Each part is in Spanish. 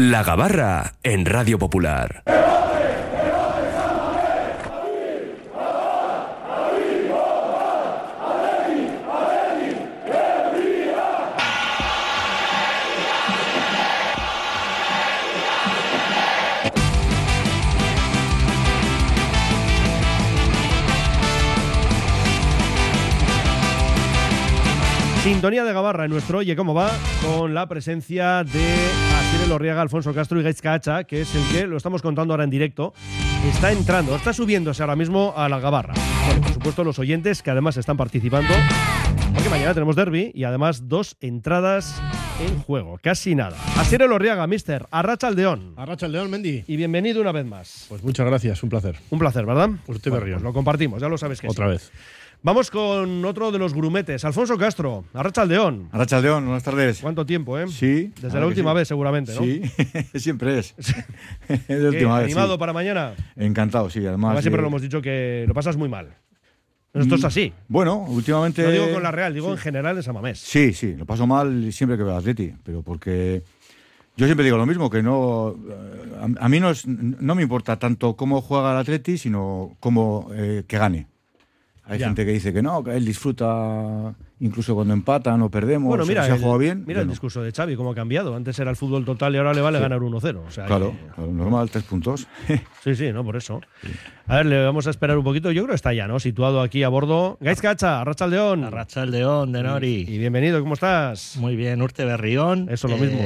La Gabarra en Radio Popular. Sintonía de Gabarra en nuestro Oye Cómo Va, con la presencia de Lorriaga, Alfonso Castro y Gaizka Hacha, que es el que, lo estamos contando ahora en directo, está entrando, está subiéndose ahora mismo a la Gabarra. Bueno, por supuesto, los oyentes que además están participando, porque mañana tenemos derby y además dos entradas en juego, casi nada. Asier Lorriaga, mister, Arracha Aldeón. Arracha Aldeón, Mendy. Y bienvenido una vez más. Pues muchas gracias, un placer. Un placer, ¿verdad? Usted Bueno, pues lo compartimos, ya lo sabes que sí. Otra vez. Vamos con otro de los grumetes, Alfonso Castro, Arracha Aldeón. Arrachaldeón, buenas tardes. ¿Cuánto tiempo, eh? Sí. Desde la última sí. vez, seguramente, ¿no? Sí, siempre es. es la ¿Qué, última vez. ¿Animado sí. para mañana? Encantado, sí. Además, Además, siempre eh, lo hemos dicho que lo pasas muy mal. Esto es así. Bueno, últimamente. No digo con la Real, digo en general en Samamés. Sí, sí, lo paso mal siempre que veo al Atleti, pero porque. Yo siempre digo lo mismo, que no. eh, A, a mí no, es- no me importa tanto cómo juega el Atleti, sino cómo eh, que gane. Hay Ya. gente que dice que no, que él disfruta incluso cuando empatan o perdemos. Bueno, o mira, se ha el, jugado bien. mira el discurso de Xavi, cómo ha cambiado. Antes era el fútbol total y ahora le vale ganar 1-0. O sea, Claro, que- claro, normal, tres puntos. Sí, sí, no, por eso. A ver, le vamos a esperar un poquito. Yo creo que está ya, ¿no? Situado aquí a bordo. Gaiz Cacha, Arracha León. Arrachaldeón de Nori. Y bienvenido, ¿cómo estás? Muy bien, Urte Berrión. Eso, lo mismo.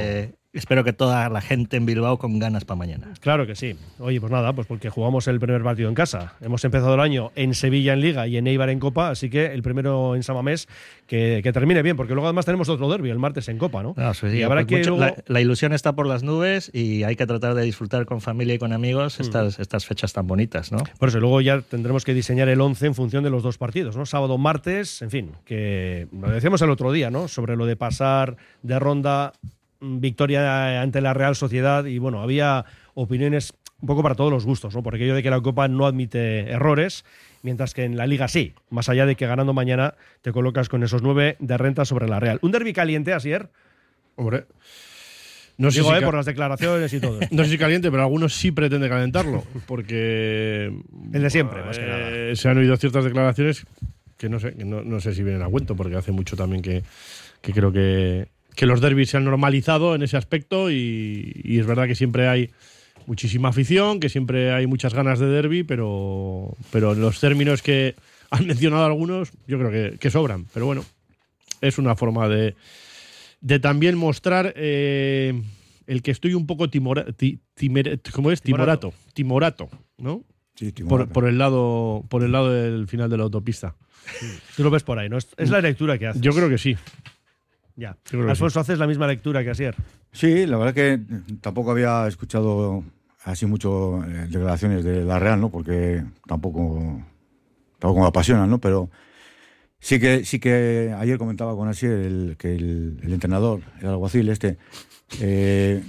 Espero que toda la gente en Bilbao con ganas para mañana. Claro que sí. Oye, pues nada, pues porque jugamos el primer partido en casa. Hemos empezado el año en Sevilla en Liga y en Eibar en Copa, así que el primero en Samamés que, que termine bien, porque luego además tenemos otro derby el martes en Copa, ¿no? No, sí, y habrá pues que mucho- luego- la, la ilusión está por las nubes y hay que tratar de disfrutar con familia y con amigos Mm. estas, estas fechas tan bonitas, ¿no? Por eso luego ya tendremos que diseñar el 11 en función de los dos partidos, ¿no? Sábado, martes, en fin, que lo decíamos el otro día, ¿no? Sobre lo de pasar de ronda victoria ante la Real Sociedad y bueno, había opiniones un poco para todos los gustos, ¿no? Por aquello de que la Copa no admite errores, mientras que en la Liga sí, más allá de que ganando mañana te colocas con esos nueve de renta sobre la Real. Un derbi caliente, Asier, Hombre. No sé, digo, si ¿eh? por las declaraciones y todo. no sé si caliente, pero algunos sí pretenden calentarlo. Porque. El de siempre, más que nada. eh, Se han oído ciertas declaraciones que no sé, que no, no sé si vienen a cuento, porque hace mucho también que, que creo que, que los derbis se han normalizado en ese aspecto y, y es verdad que siempre hay muchísima afición, que siempre hay muchas ganas de derby, pero, pero los términos que han mencionado algunos yo creo que, que sobran. Pero bueno, es una forma de, de también mostrar eh, el que estoy un poco timora, ti- timer- ¿cómo es? Timorato. Timorato, ¿no? Sí, Por, por el lado por el lado del final de la autopista. Tú lo ves por ahí, ¿no? Es, es la lectura que haces. Yo creo que sí. Ya. Alfonso, haces la misma lectura que Asier. Sí, la verdad que tampoco había escuchado así mucho eh, declaraciones de la Real, ¿no? Porque tampoco, tampoco me apasionan, ¿no? Pero sí que, sí que ayer comentaba con Asier el, que el, el entrenador, el alguacil este, eh,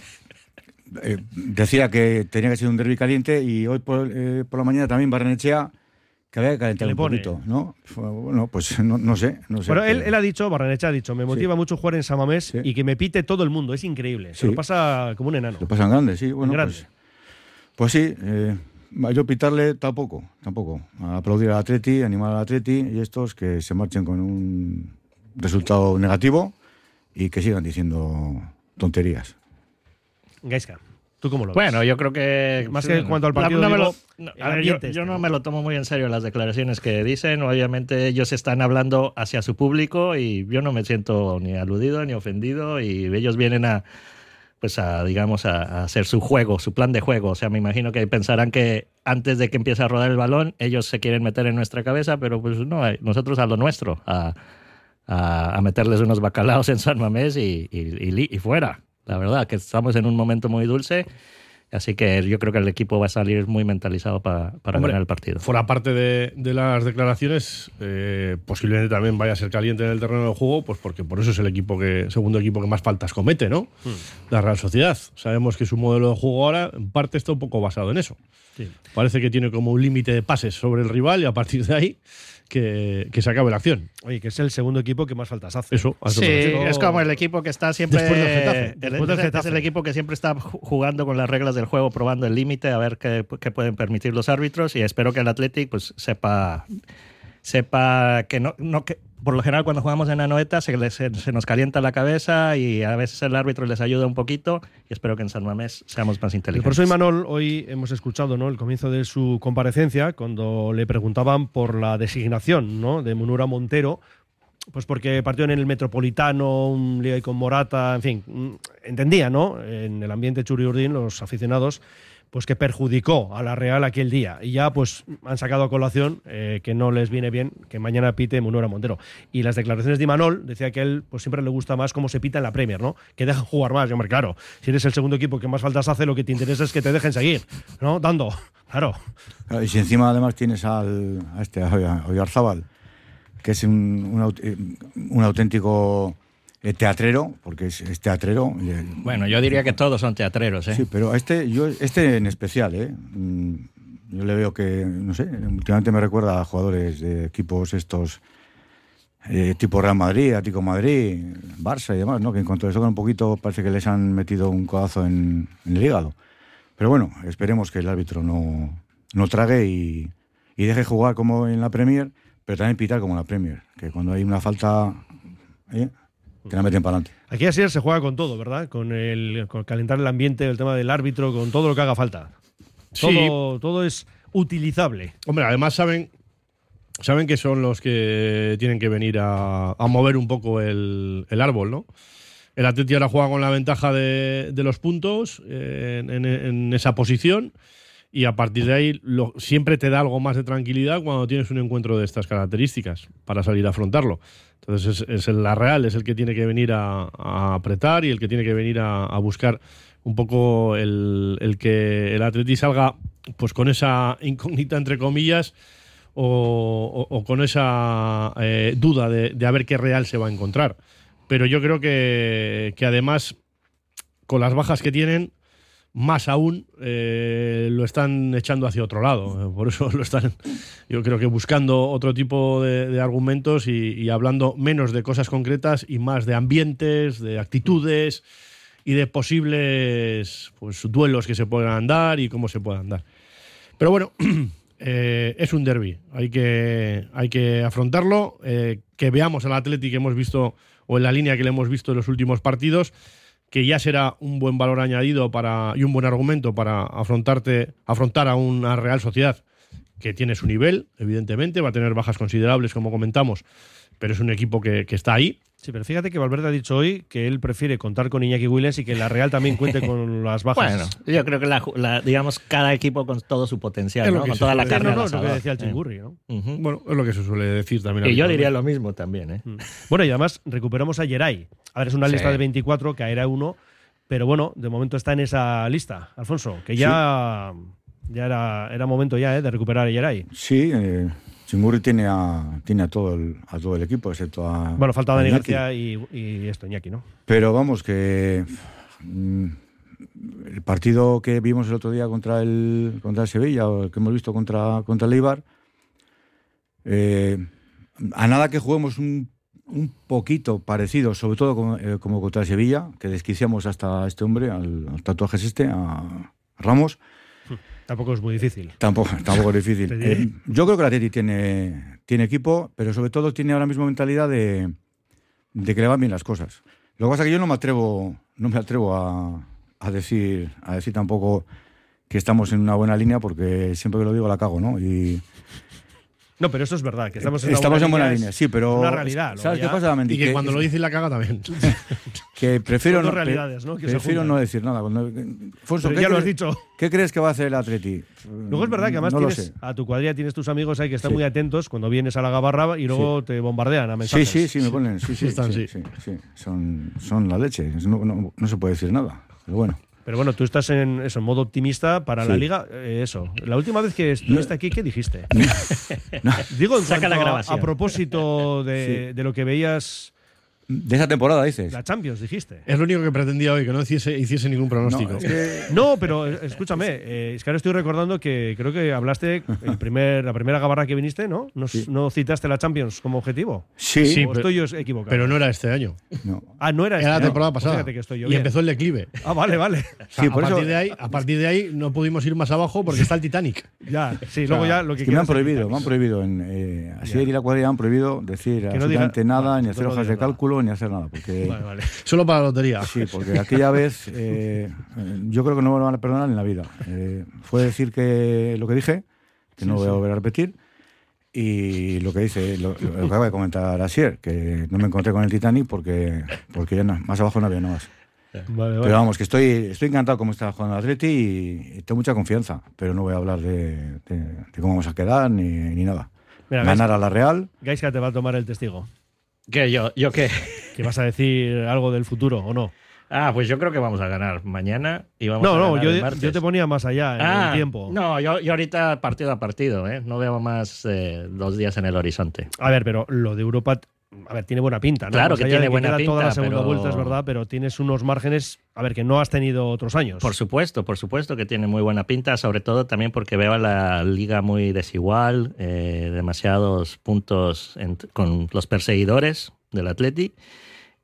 eh, decía que tenía que ser un derbi caliente y hoy por, eh, por la mañana también Barrenechea que había que calentar le un poquito, ¿no? Bueno, pues no, no sé, no sé. Bueno, él, ha dicho, Barrenecha ha dicho, me motiva mucho jugar en Samamés Sí. y que me pite todo el mundo. Es increíble. Se lo pasa como un enano. Lo pasan grande, sí. Bueno, Grande. pues, pues sí. eh, yo pitarle tampoco, tampoco. Aplaudir al Atleti, animar al Atleti y estos que se marchen con un resultado negativo y que sigan diciendo tonterías. Gaisca, ¿tú cómo lo ves? Bueno, yo creo que. Más que en cuanto al partido, no me digo, lo- no, el a ver, yo, no me lo tomo muy en serio las declaraciones que dicen. Obviamente, ellos están hablando hacia su público y yo no me siento ni aludido ni ofendido. Y ellos vienen a. Pues a, digamos, a, a hacer su juego, su plan de juego. O sea, me imagino que pensarán que antes de que empiece a rodar el balón, ellos se quieren meter en nuestra cabeza, pero pues no, eh, nosotros a lo nuestro, a, a, a meterles unos bacalaos en San Mamés y, y- y li- y fuera. La verdad, que estamos en un momento muy dulce. Así que yo creo que el equipo va a salir muy mentalizado para, para Hombre, ganar el partido. Fuera parte de, de las declaraciones, eh, posiblemente también vaya a ser caliente en el terreno de juego, pues porque por eso es el equipo que, segundo equipo que más faltas comete, ¿no? La Real Sociedad. Sabemos que su modelo de juego ahora, en parte, está un poco basado en eso. Sí. Parece que tiene como un límite de pases sobre el rival y a partir de ahí que, que se acabe la acción. Oye, que es el segundo equipo que más faltas hace. Eso, a Sí, es como el equipo que está siempre. Después del Getafe. el- Después del es- Getafe. Es el equipo que siempre está ju- jugando con las reglas del juego, probando el límite, a ver qué, qué pueden permitir los árbitros. Y espero que el Athletic pues, sepa, sepa que no. no que, por lo general, cuando jugamos en Anoeta se, les- se, se nos calienta la cabeza y a veces el árbitro les ayuda un poquito. Y espero que en San Mamés seamos más inteligentes. por eso Imanol, hoy hemos escuchado ¿no? el comienzo de su comparecencia cuando le preguntaban por la designación ¿no? de Munura Montero, pues porque partió en el Metropolitano, un lío con Morata, en fin, mm, entendía, ¿no? En el ambiente churiurdín, los aficionados, pues que perjudicó a la Real aquel día. Y ya pues han sacado a colación eh, que no les viene bien que mañana pite Munura Montero. Y las declaraciones de Imanol decía que él pues siempre le gusta más cómo se pita en la Premier, ¿no? Que dejan jugar más. Y hombre, claro, si eres el segundo equipo que más faltas hace, lo que te interesa es que te dejen seguir, ¿no? Dando, claro. Y si encima además tienes al, a este a que es un, un, eh, un auténtico eh, teatrero, porque es, es teatrero. eh, Bueno, yo diría que todos son teatreros, ¿eh? Sí, pero este, yo, este en especial, ¿eh? Mm, Yo le veo que, no sé, últimamente me recuerda a jugadores de equipos estos, eh, tipo Real Madrid, Atlético Madrid, Barça y demás, ¿no? Que en cuanto les tocan un poquito parece que les han metido un codazo en, en el hígado. Pero bueno, esperemos que el árbitro no, no trague y, y deje jugar como en la Premier, pero también pitar como en la Premier, que cuando hay una falta, ¿eh? Que la meten para adelante. Aquí así se juega con todo, ¿verdad? Con el con calentar el ambiente, el tema del árbitro, con todo lo que haga falta. Sí. Todo, todo es utilizable. Hombre, además saben, saben que son los que tienen que venir a, a mover un poco el, el árbol, ¿no? El Atleti ahora juega con la ventaja de, de los puntos eh, en, en- en esa posición y a partir de ahí siempre te da algo más de tranquilidad cuando tienes un encuentro de estas características para salir a afrontarlo. Entonces es, el- la Real, es el que tiene que venir a, apretar y el que tiene que venir a, buscar un poco el, que el Atleti salga pues con esa incógnita entre comillas o con esa eh, duda de, de a ver qué Real se va a encontrar. Pero yo creo que, que además con las bajas que tienen, más aún eh, lo están echando hacia otro lado. Por eso lo están, yo creo que buscando otro tipo de, argumentos y, hablando menos de cosas concretas y más de ambientes, de actitudes y de posibles pues, duelos que se puedan dar y cómo se puedan dar. Pero bueno, eh, es un derby, hay que, hay que afrontarlo, eh, que veamos al Atleti que hemos visto, o en la línea que le hemos visto en los últimos partidos, que ya será un buen valor añadido para, y un buen argumento para afrontarte, afrontar a una Real Sociedad que tiene su nivel, evidentemente, va a tener bajas considerables, como comentamos, pero es un equipo que, que está ahí. Sí, pero fíjate que Valverde ha dicho hoy que él prefiere contar con Iñaki Williams y que la Real también cuente con las bajas. Bueno, yo creo que la, digamos cada equipo con todo su potencial, ¿no? que con toda la carne no, no, lo que decía el Eh. Chingurri, ¿no? Bueno, es lo que se suele decir también. Y yo diría lo mismo también, ¿eh? Bueno, y además recuperamos a Geray. A ver, es una Sí. lista de 24, caerá uno, pero bueno, de momento está en esa lista, Alfonso, que ya, ya era, era momento ya ¿eh? de recuperar a Geray. Sí, eh, Chingurri tiene a, tiene a todo el, a todo el equipo, excepto a. Bueno, falta Dani. García y, y esto, Iñaki, ¿no? Pero vamos, que mm, el partido que vimos el otro día contra el, contra el Sevilla, o el que hemos visto contra, contra el Eibar, eh, a nada que juguemos un, un poquito parecido, sobre todo como, eh, como contra el Sevilla, que desquiciamos hasta este hombre, al, al tatuajes este, a Ramos, Tampoco es muy difícil. Tampoco, tampoco es difícil. Eh, yo creo que la Atleti tiene, tiene equipo, pero sobre todo tiene ahora mismo mentalidad de, de que le van bien las cosas. Lo que pasa es que yo no me atrevo, no me atrevo a, a decir, a decir tampoco que estamos en una buena línea, porque siempre que lo digo la cago, ¿no? Y No, pero eso es verdad, que estamos en, una estamos en buena es- línea, sí, pero es una realidad. ¿Sabes ya- qué pasa, Mendy? Y que, cuando lo dice la caga también. que prefiero no, realidades, ¿no? que prefiero no decir nada. Fonso, Pero ¿qué ya lo has crees- dicho. ¿Qué crees que va a hacer el Atleti? Luego es verdad que además no tienes a tu cuadrilla tienes tus amigos ahí que están Sí. muy atentos cuando vienes a la gabarra y luego te bombardean a Sí, mensajes. sí, sí, me ponen. Sí, sí, Están, sí, sí. sí, sí. Son, son la leche. No, no- no se puede decir nada. Pero bueno. Pero bueno, tú estás en eso, en modo optimista para la Sí. liga. eh, eso. La última vez que estuviste aquí, ¿qué dijiste? Digo, en Saca la grabación. a, propósito de, de lo que veías De esa temporada, dices. la Champions, dijiste. Es lo único que pretendía hoy, que no hiciese, hiciese ningún No, pronóstico. es que- No, pero eh, escúchame, eh, es que ahora estoy recordando que creo que hablaste el primer, la primera gabarra que viniste, ¿no? ¿No, Sí. no citaste la Champions como objetivo? sí, Sí, ¿O pero- estoy yo equivocado? Pero no era este año. no. Ah, no era Era la este, temporada no. pasada. Fíjate que estoy yo y bien. empezó el declive. Ah, vale, vale. O sea, Sí, a, partir de ahí, a partir de ahí no pudimos ir más abajo porque está el Titanic. Ya, sí, luego ya lo que Es que me han prohibido, me han prohibido. En, eh, Asier y la cuadrilla han prohibido decir absolutamente diga- nada, ni hacer hojas de nada. Ni hacer nada. Porque, Vale, vale. Solo para la lotería. sí, porque aquella vez eh, yo creo que no me lo van a perdonar en la vida. Eh, fue decir que lo que dije, que no voy a volver a repetir. Y lo que dice, lo, lo que acaba de comentar Asier, que no me encontré con el Titanic porque, porque ya no- más abajo no había nada más. Vale. Pero vamos, que estoy, estoy encantado cómo está jugando el Atleti y, y tengo mucha confianza, pero no voy a hablar de, de- de cómo vamos a quedar ni, ni nada. Mira, Ganar a la Real, Gaisca te va a tomar el testigo. ¿Qué? ¿Yo, ¿Yo qué? ¿Que vas a decir algo del futuro o no? Ah, pues yo creo que vamos a ganar mañana y vamos No, a no, ganar yo, el martes. yo te ponía más allá en Ah, el tiempo. No, yo, yo ahorita partido a partido, ¿eh? No veo más eh, dos días en el horizonte. A ver, pero lo de Europa, a ver, tiene buena pinta, ¿no? Claro Más que tiene buena queda toda la pinta, segunda pero- vuelta, es verdad, pero tienes unos márgenes, a ver, que no has tenido otros años. Por supuesto, por supuesto que tiene muy buena pinta, sobre todo también porque veo a la liga muy desigual, eh, demasiados puntos en- con los perseguidores del Atleti.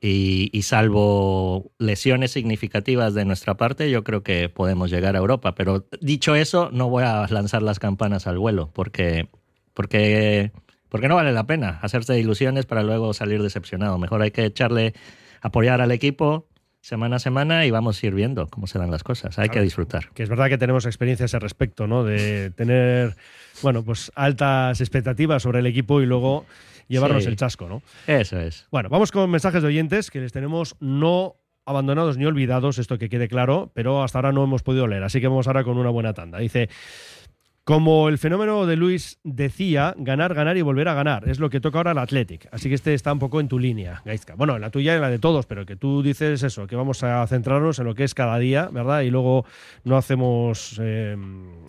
Y, y salvo lesiones significativas de nuestra parte, yo creo que podemos llegar a Europa. Pero dicho eso, no voy a lanzar las campanas al vuelo, porque, porque, porque no vale la pena hacerse ilusiones para luego salir decepcionado. Mejor hay que echarle, apoyar al equipo semana a semana y vamos a ir viendo cómo se dan las cosas. Hay que disfrutar. Que es verdad que tenemos experiencia a ese respecto, ¿no? De tener, bueno, pues altas expectativas sobre el equipo y luego llevarnos Sí. el chasco, ¿no? Eso es. Bueno, vamos con mensajes de oyentes que les tenemos no abandonados ni olvidados, esto que quede claro, pero hasta ahora no hemos podido leer, así que vamos ahora con una buena tanda. Dice, como el fenómeno de Luis decía, ganar, ganar y volver a ganar. Es lo que toca ahora al Athletic. Así que este está un poco en tu línea, Gaizka. Bueno, en la tuya y en la de todos, pero que tú dices eso, que vamos a centrarnos en lo que es cada día, ¿verdad? Y luego no hacemos eh,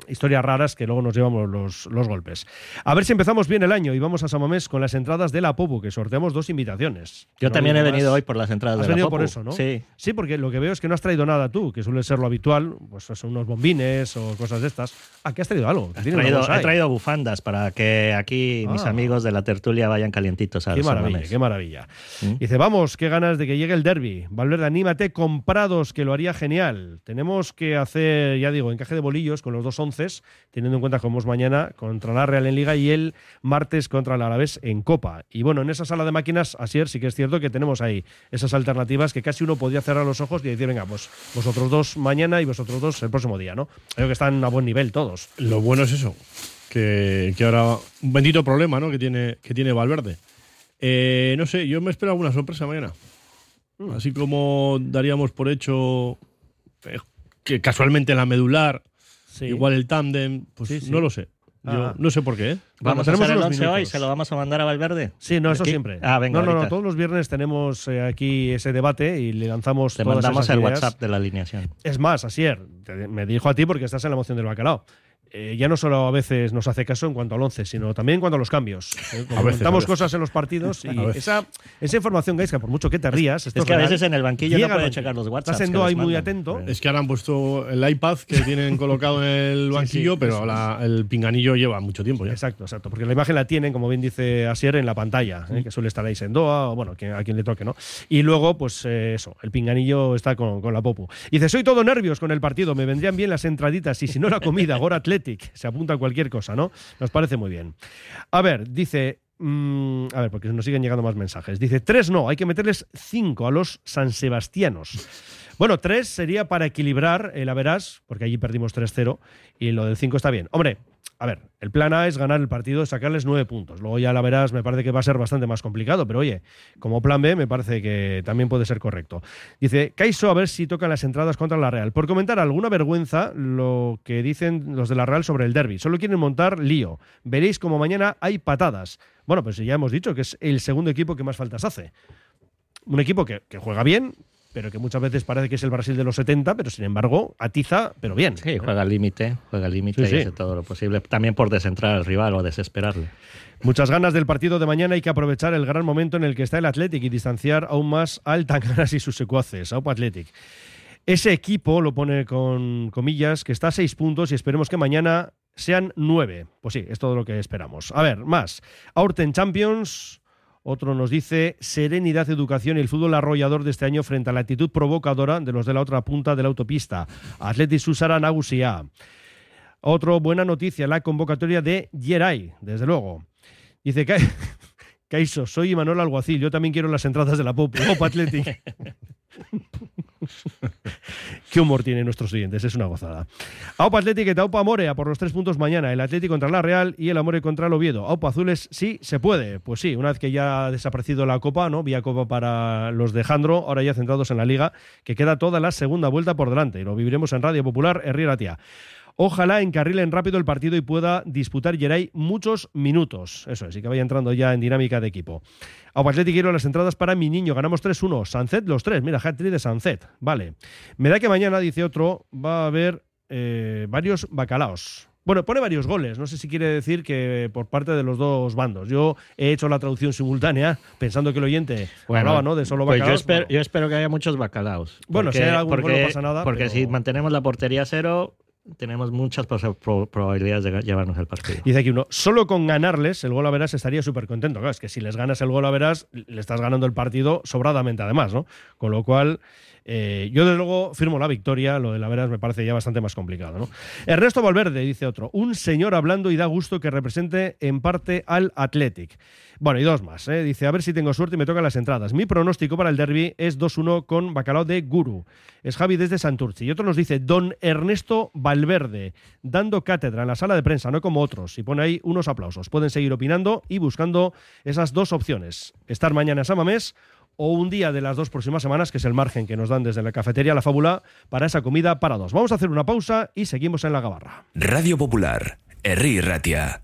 historias raras que luego nos llevamos los, los golpes. A ver si empezamos bien el año y vamos a Samamés con las entradas de la Popu, que sorteamos dos invitaciones. Yo No también he más. venido hoy por las entradas Has de la venido Popu. por eso, ¿no? Sí. Sí, porque lo que veo es que no has traído nada tú, que suele ser lo habitual, pues son unos bombines o cosas de estas. Ah, que has traído algo. Tienes una traído, he traído bufandas para que aquí mis Ah. amigos de la tertulia vayan calientitos al Qué maravilla, qué maravilla. ¿Mm? Dice, vamos, qué ganas de que llegue el derby. Valverde, anímate, comprados, que lo haría genial. Tenemos que hacer, ya digo, encaje de bolillos con los dos onces, teniendo en cuenta que vamos mañana contra la Real en Liga y el martes contra el Alavés en Copa. Y bueno, en esa sala de máquinas, Asier, sí que es cierto que tenemos ahí esas alternativas que casi uno podría cerrar los ojos y decir, venga, pues vosotros dos mañana y vosotros dos el próximo día, ¿no? Creo que están a buen nivel todos. Lo bueno es eso, que, que ahora un bendito problema ¿no? que, tiene, que tiene Valverde. Eh, no sé, yo me espero alguna sorpresa mañana. Mm. Así como daríamos por hecho eh, que casualmente la medular, Sí. igual el tándem, pues Sí, sí. no lo sé. Yo Ah. no sé por qué. ¿eh? Vamos a hacer el unos 11 hoy, minutos. se lo vamos a mandar a Valverde. Sí, no, eso siempre. Ah, venga, no, no, todos los viernes tenemos eh, aquí ese debate y le lanzamos Te todas mandamos esas el ideas. WhatsApp de la alineación. Es más, Asier, te- me dirijo a ti porque estás en la moción del bacalao. Eh, ya no solo a veces nos hace caso en cuanto al 11, sino también en cuanto a los cambios. Eh, A veces, Comentamos a veces. cosas en los partidos y esa, esa información, Gaisca, por mucho que te rías, esto Es que a veces en el banquillo llega no al puede banquillo. checar los WhatsApps. Estás que ahí muy atento. Es que ahora han puesto el iPad que tienen colocado en el banquillo, sí, pero eso la- el pinganillo lleva mucho tiempo ya. Exacto, exacto. Porque la imagen la tienen, como bien dice Asier, en la pantalla, ¿eh? que suele estar ahí Sendoa, o bueno, que- a quien le toque, ¿no? Y luego, pues eh, eso, el pinganillo está con, con la popu. Dice, soy todo nervios con el partido, me vendrían bien las entraditas y si no la comida, Gora Se apunta a cualquier cosa, ¿no? Nos parece muy bien. A ver, dice... mm, a ver, porque nos siguen llegando más mensajes. Dice, tres no, hay que meterles cinco a los San Sebastianos. Bueno, tres sería para equilibrar el Averás, porque allí perdimos 3-0, y lo del 5 está bien. Hombre, a ver, el plan A es ganar el partido, sacarles nueve puntos. Luego ya la verás, me parece que va a ser bastante más complicado, pero oye, como plan B me parece que también puede ser correcto. Dice, Caiso, a ver si tocan las entradas contra la Real. Por comentar alguna vergüenza lo que dicen los de la Real sobre el derby. Solo quieren montar lío. Veréis como mañana hay patadas. Bueno, pues ya hemos dicho que es el segundo equipo que más faltas hace. Un equipo que juega bien, pero que muchas veces parece que es el Brasil de los 70, pero sin embargo atiza, pero bien. Sí, juega al límite, juega al límite Sí, y sí. hace todo lo posible. También por descentrar al rival o desesperarle. Muchas ganas del partido de mañana. Hay que aprovechar el gran momento en el que está el Athletic y distanciar aún más al Tangaras y sus secuaces, Aupa Athletic. Ese equipo, lo pone con comillas, que está a seis puntos y esperemos que mañana sean nueve. Pues sí, es todo lo que esperamos. A ver, más. Aurten Champions. Otro nos dice serenidad, educación y el fútbol arrollador de este año frente a la actitud provocadora de los de la otra punta de la autopista. Athletic Susara Nagusia. Otro buena noticia, la convocatoria de Yeray, desde luego. Dice que Caiso, soy Imanol Alguacil, yo también quiero las entradas de la Pop, Pop. Qué humor tienen nuestros oyentes, es una gozada. Aupa Athletic y Aupa Morea por los tres puntos mañana. El Atlético contra la Real y el Amore contra el Oviedo. Aupa Azules, sí, se puede. Pues sí, una vez que ya ha desaparecido la Copa, ¿no? Vía Copa para los de Jandro, ahora ya centrados en la Liga, que queda toda la segunda vuelta por delante. Y lo viviremos en Radio Popular, Herrera Tía. Ojalá encarrilen rápido el partido y pueda disputar Geray muchos minutos. Eso es, y que vaya entrando ya en dinámica de equipo. A quiero las entradas para mi niño. Ganamos 3-1. Sancet los tres. Mira, hat-trick de Sancet. Vale. Me da que mañana, dice otro, va a haber eh, varios bacalaos. Bueno, pone varios goles. No sé si quiere decir que por parte de los dos bandos. Yo he hecho la traducción simultánea pensando que el oyente hablaba ¿no? de solo pues yo bacalaos. espero, Bueno, yo espero que haya muchos bacalaos. Bueno, si hay algún gol, porque, no pasa nada, Porque pero- si mantenemos la portería cero, tenemos muchas probabilidades de llevarnos el partido. Dice aquí uno, solo con ganarles el gol a verás estaría súper contento. Es que si les ganas el gol a verás, le estás ganando el partido sobradamente además, ¿no? Con lo cual, eh, yo desde luego firmo la victoria, lo de la veras me parece ya bastante más complicado, ¿no? Ernesto Valverde, dice otro, un señor hablando y da gusto que represente en parte al Athletic. Bueno, y dos más, ¿eh? Dice, a ver si tengo suerte y me tocan las entradas. Mi pronóstico para el derby es 2-1 con bacalao de Guru. Es Javi desde Santurci. Y otro nos dice, don Ernesto Valverde, dando cátedra en la sala de prensa, no como otros. Y pone ahí unos aplausos. Pueden seguir opinando y buscando esas dos opciones. Estar mañana en Samamés o un día de las dos próximas semanas, que es el margen que nos dan desde la cafetería La Fábula, para esa comida para dos. Vamos a hacer una pausa y seguimos en la gabarra. Radio Popular, Herri Ratia.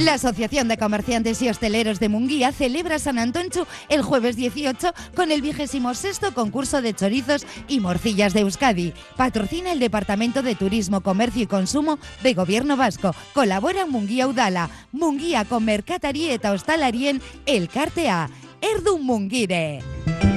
La Asociación de Comerciantes y Hosteleros de Munguía celebra San Antonchu el jueves 18 con el 26 concurso de chorizos y morcillas de Euskadi. Patrocina el Departamento de Turismo, Comercio y Consumo de Gobierno Vasco. Colabora Munguía Udala, Munguía con Mercatari eta Hostalarien Elkartea. Erdu Mungire.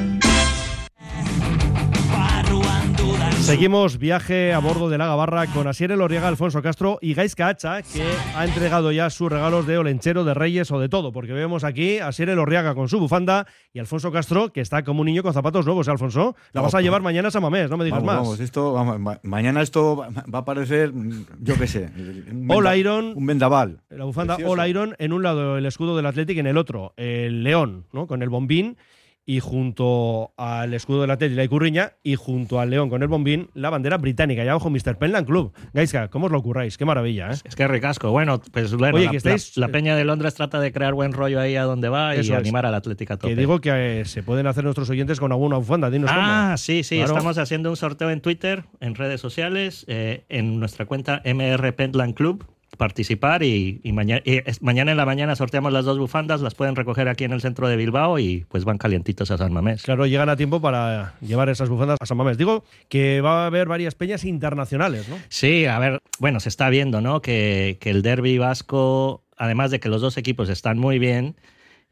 Seguimos viaje a bordo de la Gabarra con Asier Elorriaga, Alfonso Castro y Gaisca Hacha, que ha entregado ya sus regalos de Olenchero, de Reyes o de todo, porque vemos aquí a Asier Elorriaga con su bufanda y Alfonso Castro, que está como un niño con zapatos nuevos, ¿eh, Alfonso. La No, vas a llevar mañana a Samamés, no me digas Vamos, más. vamos, esto, vamos, ma- mañana esto va a parecer, yo qué sé, un All Iron. Un vendaval. La bufanda Precioso. All Iron, en un lado el escudo del Athletic, en el otro el león, ¿no? Con el bombín. Y junto al escudo del Athletic, la Icurriña, y junto al león con el bombín, la bandera británica. Ya abajo Mr. Penland Club. Gaisca, ¿cómo os lo ocurráis? Qué maravilla, ¿eh? Es que ricasco. Bueno, pues bueno, Oye, la, que estáis- la- la Peña de Londres trata de crear buen rollo ahí a donde va Eso y es. animar al Atlético. Que digo que eh, se pueden hacer nuestros oyentes con alguna bufanda. Dinos Ah, cómo. sí, sí, Claro. estamos haciendo un sorteo en Twitter, en redes sociales, eh, en nuestra cuenta MR Pentland Club. Participar y, y maña- y es- mañana en la mañana sorteamos las dos bufandas, las pueden recoger aquí en el centro de Bilbao y pues van calientitos a San Mamés. Claro, llegan a tiempo para llevar esas bufandas a San Mamés. Digo que va a haber varias peñas internacionales, ¿no? Sí, a ver, bueno, se está viendo, ¿no? Que, que el derby vasco, además de que los dos equipos están muy bien,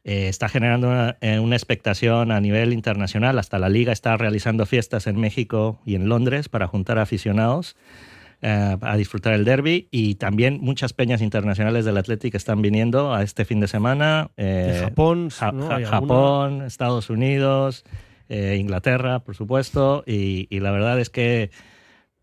eh, está generando una, eh, una expectación a nivel internacional. Hasta la liga está realizando fiestas en México y en Londres para juntar aficionados eh, a disfrutar el derby y también muchas peñas internacionales del Athletic están viniendo a este fin de semana. eh, De Japón, Ja- ¿no? Ja- Hay alguna. Japón, Estados Unidos, eh, Inglaterra, por supuesto, y, y la verdad es que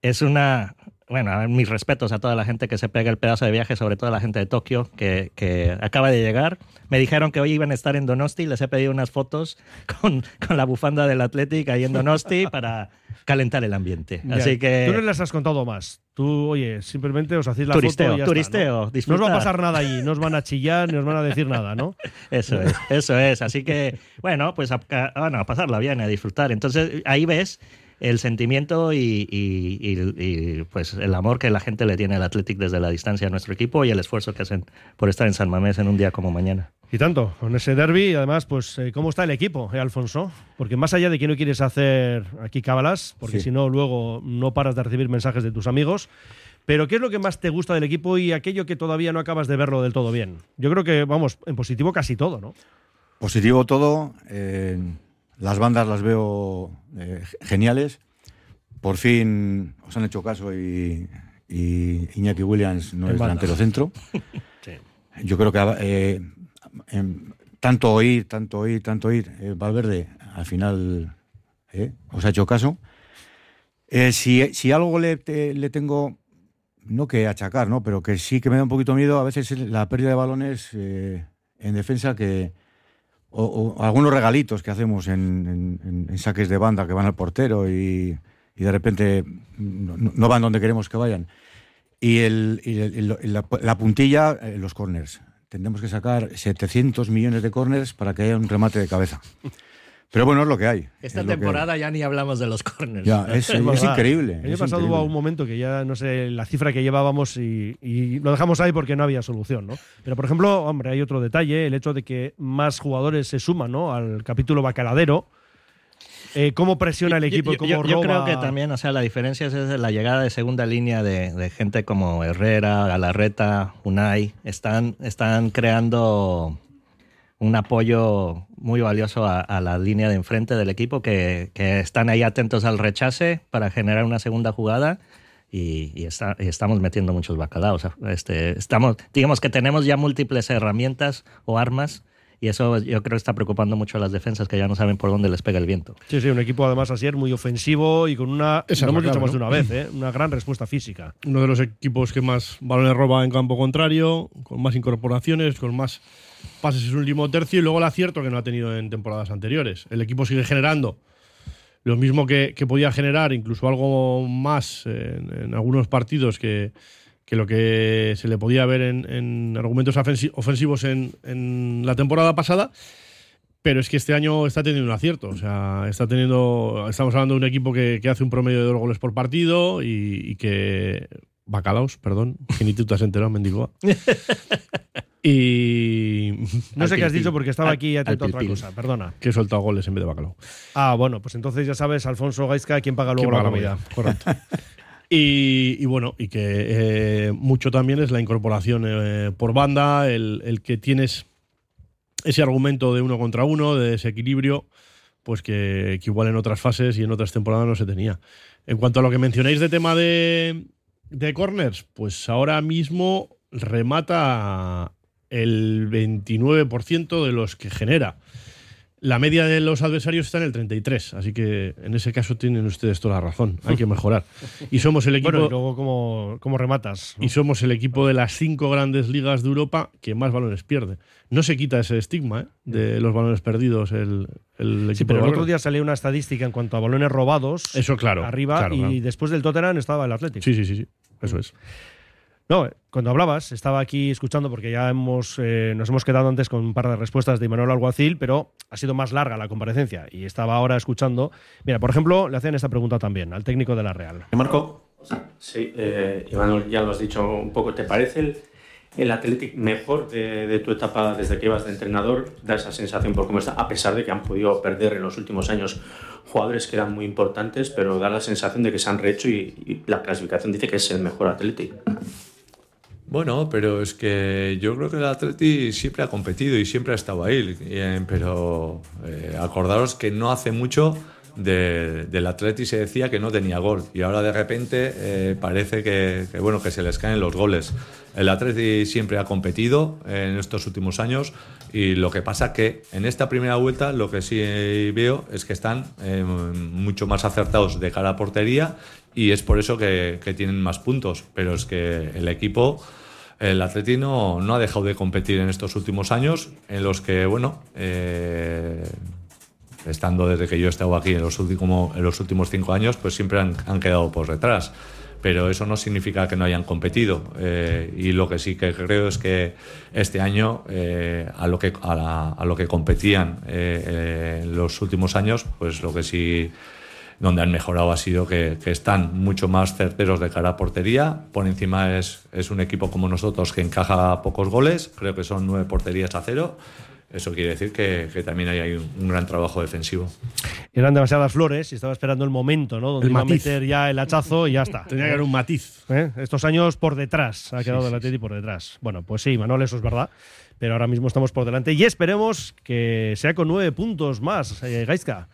es una... Bueno, mis respetos a toda la gente que se pega el pedazo de viaje, sobre todo a la gente de Tokio que, que acaba de llegar. Me dijeron que hoy iban a estar en Donosti, les he pedido unas fotos con, con la bufanda del Athletic ahí en Donosti para calentar el ambiente. Ya. Así que... Tú no les has contado más. Tú, oye, simplemente os hacéis la Turisteo, foto y ya turisteo, está, ¿no? No os va a pasar nada allí, no os van a chillar, ni os van a decir nada, ¿no? Eso es, eso es. Así que, bueno, pues a, a- bueno, a pasarla bien, a disfrutar. Entonces, ahí ves el sentimiento y, y- y- y, pues el amor que la gente le tiene al Athletic desde la distancia a nuestro equipo y el esfuerzo que hacen por estar en San Mamés en un día como mañana. Y tanto, con ese derby y además, pues, eh, ¿cómo está el equipo, eh, Alfonso? Porque más allá de que no quieres hacer aquí cábalas, porque Sí. si no, luego no paras de recibir mensajes de tus amigos. Pero, ¿qué es lo que más te gusta del equipo y aquello que todavía no acabas de verlo del todo bien? Yo creo que, vamos, en positivo casi todo, ¿no? Positivo todo. eh, las bandas las veo eh, geniales. Por fin os han hecho caso y, y Iñaki Williams no En es bandas. delantero centro. Sí. Yo creo que eh, em, tanto oír, tanto oír, tanto oír, eh, Valverde al final eh, os ha hecho caso. Eh, si, si algo le, te- le tengo, no que achacar, ¿no? pero que sí que me da un poquito miedo, a veces es la pérdida de balones eh, en defensa que, o, o algunos regalitos que hacemos en, en- en saques de banda que van al portero y, y de repente no, no van donde queremos que vayan. Y, el, y el- la, la puntilla, eh, los corners. Tendremos que sacar 700 millones de corners para que haya un remate de cabeza. Pero bueno, es lo que hay. Esta es temporada ya ni hablamos de los corners. Ya, es, increíble. El año es pasado increíble. hubo un momento que ya no sé la cifra que llevábamos y, y lo dejamos ahí porque no había solución, ¿no? Pero por ejemplo, hombre, hay otro detalle, el hecho de que más jugadores se suman, ¿no? Al capítulo bacaladero. Eh, ¿Cómo presiona el Yo- equipo? y yo, ¿Cómo yo- yo roba? creo que también, o sea, la diferencia es, es la llegada de segunda línea de, de gente como Herrera, Galarreta, Unai. Están, están creando un apoyo muy valioso a, a la línea de enfrente del equipo que, que están ahí atentos al rechace para generar una segunda jugada. Y, y está- y estamos metiendo muchos bacalaos. Este, estamos, digamos que tenemos ya múltiples herramientas o armas y eso yo creo que está preocupando mucho a las defensas que ya no saben por dónde les pega el viento. Sí, sí, un equipo además así muy ofensivo y con una, Esa lo es hemos dicho clave, más de una vez, ¿eh? una gran respuesta física. Uno de los equipos que más balones roba en campo contrario, con más incorporaciones, con más pases en su último tercio y luego el acierto que no ha tenido en temporadas anteriores. El equipo sigue generando lo mismo que, podía generar, incluso algo más en, algunos partidos que, que lo que se le podía ver en, en argumentos ofensi- ofensivos en, la temporada pasada. Pero es que este año está teniendo un acierto. O sea, está teniendo. Estamos hablando de un equipo que, hace un promedio de dos goles por partido y que. Bacalaos, perdón. Que ni tú te has enterado, mendigo. y. No sé qué has dicho porque estaba al- aquí atento a otra cosa, perdona. Que he soltado goles en vez de bacalao. Ah, bueno, pues entonces ya sabes, Alfonso Gaisca, quién paga luego ¿Quién la comida. Correcto. Y, y bueno, y que eh, mucho también es la incorporación eh, por banda, el, el que tienes ese argumento de uno contra uno, de desequilibrio, pues que, que igual en otras fases y en otras temporadas no se tenía. En cuanto a lo que mencionáis de tema de, de corners, pues ahora mismo remata el 29% de los que genera. La media de los adversarios está en el 33, así que en ese caso tienen ustedes toda la razón. Hay que mejorar. Y somos el equipo. Bueno, y luego, ¿cómo, cómo rematas? ¿no? Y somos el equipo de las cinco grandes ligas de Europa que más balones pierde. No se quita ese estigma ¿eh? de los balones perdidos el, el equipo Sí, pero el otro día salió una estadística en cuanto a balones robados. Eso, claro, Arriba claro, y claro. después del Tottenham estaba el Atlético. Sí, sí, sí, sí. Eso es. No, cuando hablabas, estaba aquí escuchando porque ya hemos, eh, nos hemos quedado antes con un par de respuestas de Manuel Alguacil, pero ha sido más larga la comparecencia y estaba ahora escuchando. Mira, por ejemplo, le hacían esta pregunta también al técnico de la Real. Marco. Sí, eh, ya lo has dicho un poco. ¿Te parece el, el Athletic mejor de, tu etapa desde que ibas de entrenador? Da esa sensación por cómo está, a pesar de que han podido perder en los últimos años jugadores que eran muy importantes, pero da la sensación de que se han rehecho y, y la clasificación dice que es el mejor Athletic. Bueno, pero es que yo creo que el Atleti siempre ha competido y siempre ha estado ahí. eh, Pero eh, acordaros que no hace mucho de- del Atleti se decía que no tenía gol y ahora de repente eh, parece que, bueno que se les caen los goles. El Atleti siempre ha competido en estos últimos años y lo que pasa que en esta primera vuelta lo que sí veo es que están eh, mucho más acertados de cara a portería y es por eso que, tienen más puntos. Pero es que el equipo el Atleti no, no ha dejado de competir en estos últimos años, en los que, bueno, eh, estando desde que yo he estado aquí en los, últimos, cinco años, pues siempre han, quedado por detrás. Pero eso no significa que no hayan competido. Eh, y lo que sí que creo es que este año, eh, a, lo que, a, lo que competían eh, en los últimos años, pues lo que sí donde han mejorado ha sido que, que están mucho más certeros de cara a portería. Por encima es, es un equipo como nosotros que encaja pocos goles, creo que son nueve porterías a cero. Eso quiere decir que, que también hay, hay un, un gran trabajo defensivo. Eran demasiadas flores y estaba esperando el momento, ¿no? Donde El iba a matiz. meter ya el hachazo y ya está. Tenía que haber un matiz. ¿Eh? Estos años por detrás, ha Sí, quedado sí, el Atleti por detrás. Bueno, pues sí, Manuel, eso es verdad. Pero ahora mismo estamos por delante y esperemos que sea con nueve puntos más, eh, Gaizka.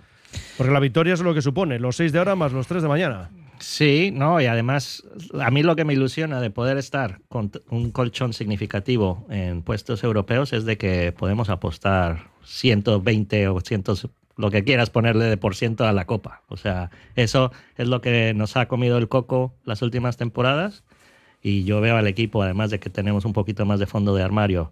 Porque la victoria es lo que supone, los seis de ahora más los tres de mañana. Sí, no, y además a mí lo que me ilusiona de poder estar con un colchón significativo en puestos europeos es de que podemos apostar 120 o 100, lo que quieras ponerle de por ciento a la copa. O sea, eso es lo que nos ha comido el coco las últimas temporadas y yo veo al equipo, además de que tenemos un poquito más de fondo de armario,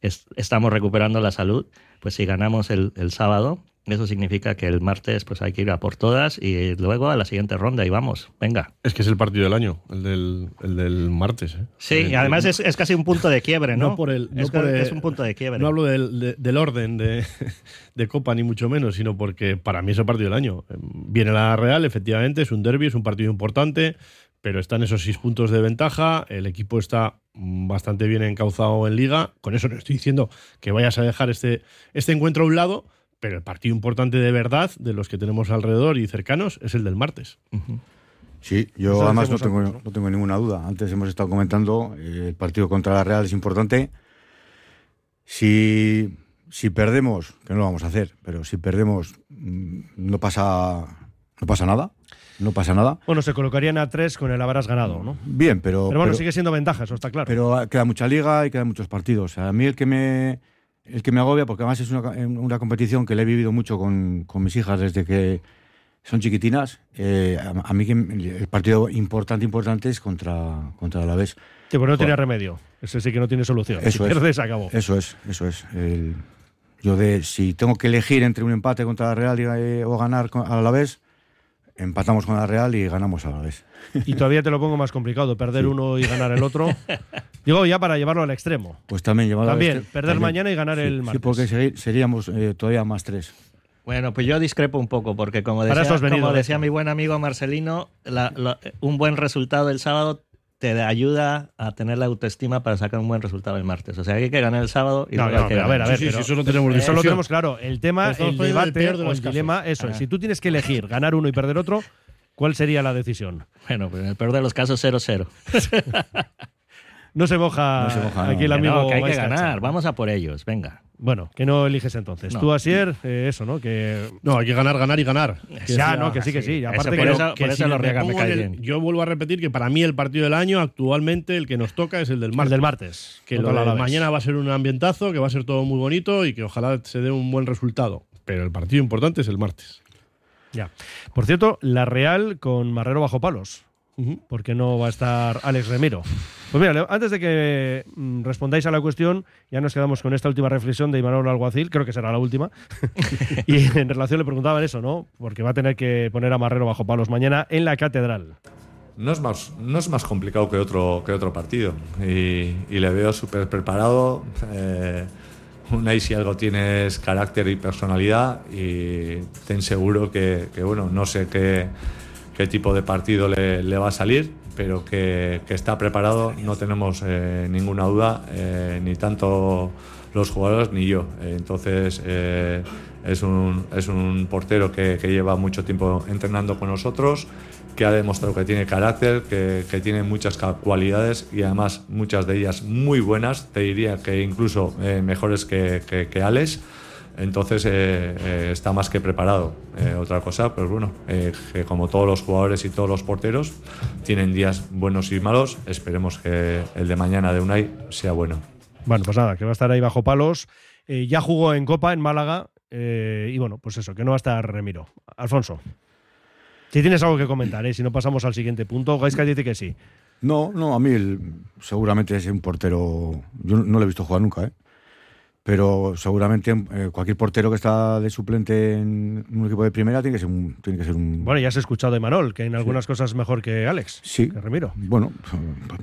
es- estamos recuperando la salud, pues si ganamos el, el sábado, eso significa que el martes pues hay que ir a por todas y luego a la siguiente ronda y vamos, venga. Es que es el partido del año, el del, el del martes. ¿eh? Sí, Eh, y además es, es casi un punto de quiebre, ¿no? No por el, no es, por ca- el- es un punto de quiebre. No hablo del, de- del orden de, de Copa, ni mucho menos, sino porque para mí es el partido del año. Eh, Viene la Real, efectivamente, es un derby, es un partido importante, pero están esos seis puntos de ventaja. El equipo está bastante bien encauzado en Liga. Con eso no estoy diciendo que vayas a dejar este, este encuentro a un lado, pero el partido importante de verdad, de los que tenemos alrededor y cercanos, es el del martes. Sí, yo Eso además no tengo, antes, ¿no? no tengo ninguna duda. Antes hemos estado comentando, eh, el partido contra la Real es importante. Si, si perdemos, que no lo vamos a hacer, pero si perdemos, mm, no pasa, no pasa nada. No pasa nada. Bueno, se colocarían a tres con el habrás ganado, ¿no? Bien, pero. Pero bueno, pero- sigue siendo ventaja, eso está claro. Pero queda mucha liga y quedan muchos partidos. A mí el que me, el que me agobia, porque además es una, una competición que le he vivido mucho con, con mis hijas desde que son chiquitinas, eh, a, a mí que el partido importante, importante es contra, contra el Alavés. Sí, pues no tiene remedio. Ese sí que no tiene solución. Eso si es. pierdes, acabó. Eso es, eso es. El- yo de, si tengo que elegir entre un empate contra la Real y, eh, o ganar con- al Alavés, empatamos con la Real y ganamos al Alavés. Y todavía te lo pongo más complicado, perder uno y ganar el otro. Digo, ya para llevarlo al extremo. Pues también llevado a También, este- perder también. mañana y ganar Sí, el Sí, martes. porque seri- seríamos eh, todavía más tres. Bueno, pues yo discrepo un poco, porque como decía, venido, como mi buen amigo Marcelino, la- la- un buen resultado el sábado te ayuda a tener la autoestima para sacar un buen resultado el martes. O sea, hay que ganar el sábado y No, luego no, hay que pero a ver, ganar. a ver, Sí, sí, pero sí, eso no tenemos eso lo tenemos claro. El tema, el el debate de o el casos. dilema, eso es. Si tú tienes que elegir ganar uno y perder otro, ¿cuál sería la decisión? Bueno, pues en el peor de los casos, 0-0. no se moja, No se moja, aquí el amigo. No, que hay que ganar. Vamos a por ellos. Venga. Bueno, que no eliges entonces. No. Tú, Asier, eh, eso, ¿no? Que No, hay que ganar, ganar y ganar. Que ya, sea- no, que sí, que sí. Aparte por que, eso- que por si eso lo me cae el- bien. Yo vuelvo a repetir que para mí el partido del año, actualmente, el que nos toca es el del el martes. del martes. que lo el mañana va a ser un ambientazo, que va a ser todo muy bonito y que ojalá se dé un buen resultado. Pero el partido importante es el martes. Ya. Por cierto, la Real con Marrero bajo palos. ¿Por qué no va a estar Alex Remiro? Pues mira, antes de que mm, respondáis a la cuestión, ya nos quedamos con esta última reflexión de Imanol Alguacil, creo que será la última. y en relación le preguntaban eso, ¿no? Porque va a tener que poner a Marrero bajo palos mañana en la catedral. No es más, no es más complicado que otro, que otro partido. Y, y le veo súper preparado. Eh, Unai si algo tiene es carácter y personalidad y ten seguro que, que, bueno, no sé qué, qué tipo de partido le, le va a salir, pero que, que está preparado, no tenemos eh, ninguna duda, eh, ni tanto los jugadores ni yo. Entonces eh, es, un, es un portero que, que lleva mucho tiempo entrenando con nosotros, que ha demostrado que tiene carácter, que, que tiene muchas cualidades y además muchas de ellas muy buenas, te diría que incluso eh, mejores que, que Alex. Entonces eh, eh, está más que preparado. Eh, otra cosa, pues bueno, eh, que como todos los jugadores y todos los porteros tienen días buenos y malos, esperemos que el de mañana de Unai sea bueno. Bueno, pues nada, que va a estar ahí bajo palos. Eh, ya jugó en Copa, en Málaga. eh, y bueno, pues eso, que no va a estar Remiro. Alfonso. Si tienes algo que comentar, ¿eh? si no pasamos al siguiente punto, Gaisca dice que sí. No, no, a mí el- seguramente es un portero. Yo no lo he visto jugar nunca, ¿eh? Pero seguramente eh, cualquier portero que está de suplente en un equipo de primera tiene que ser un. Tiene que ser un Bueno, ya has escuchado de Manol, que en algunas cosas es mejor que Alex. sí. Que Remiro. Bueno,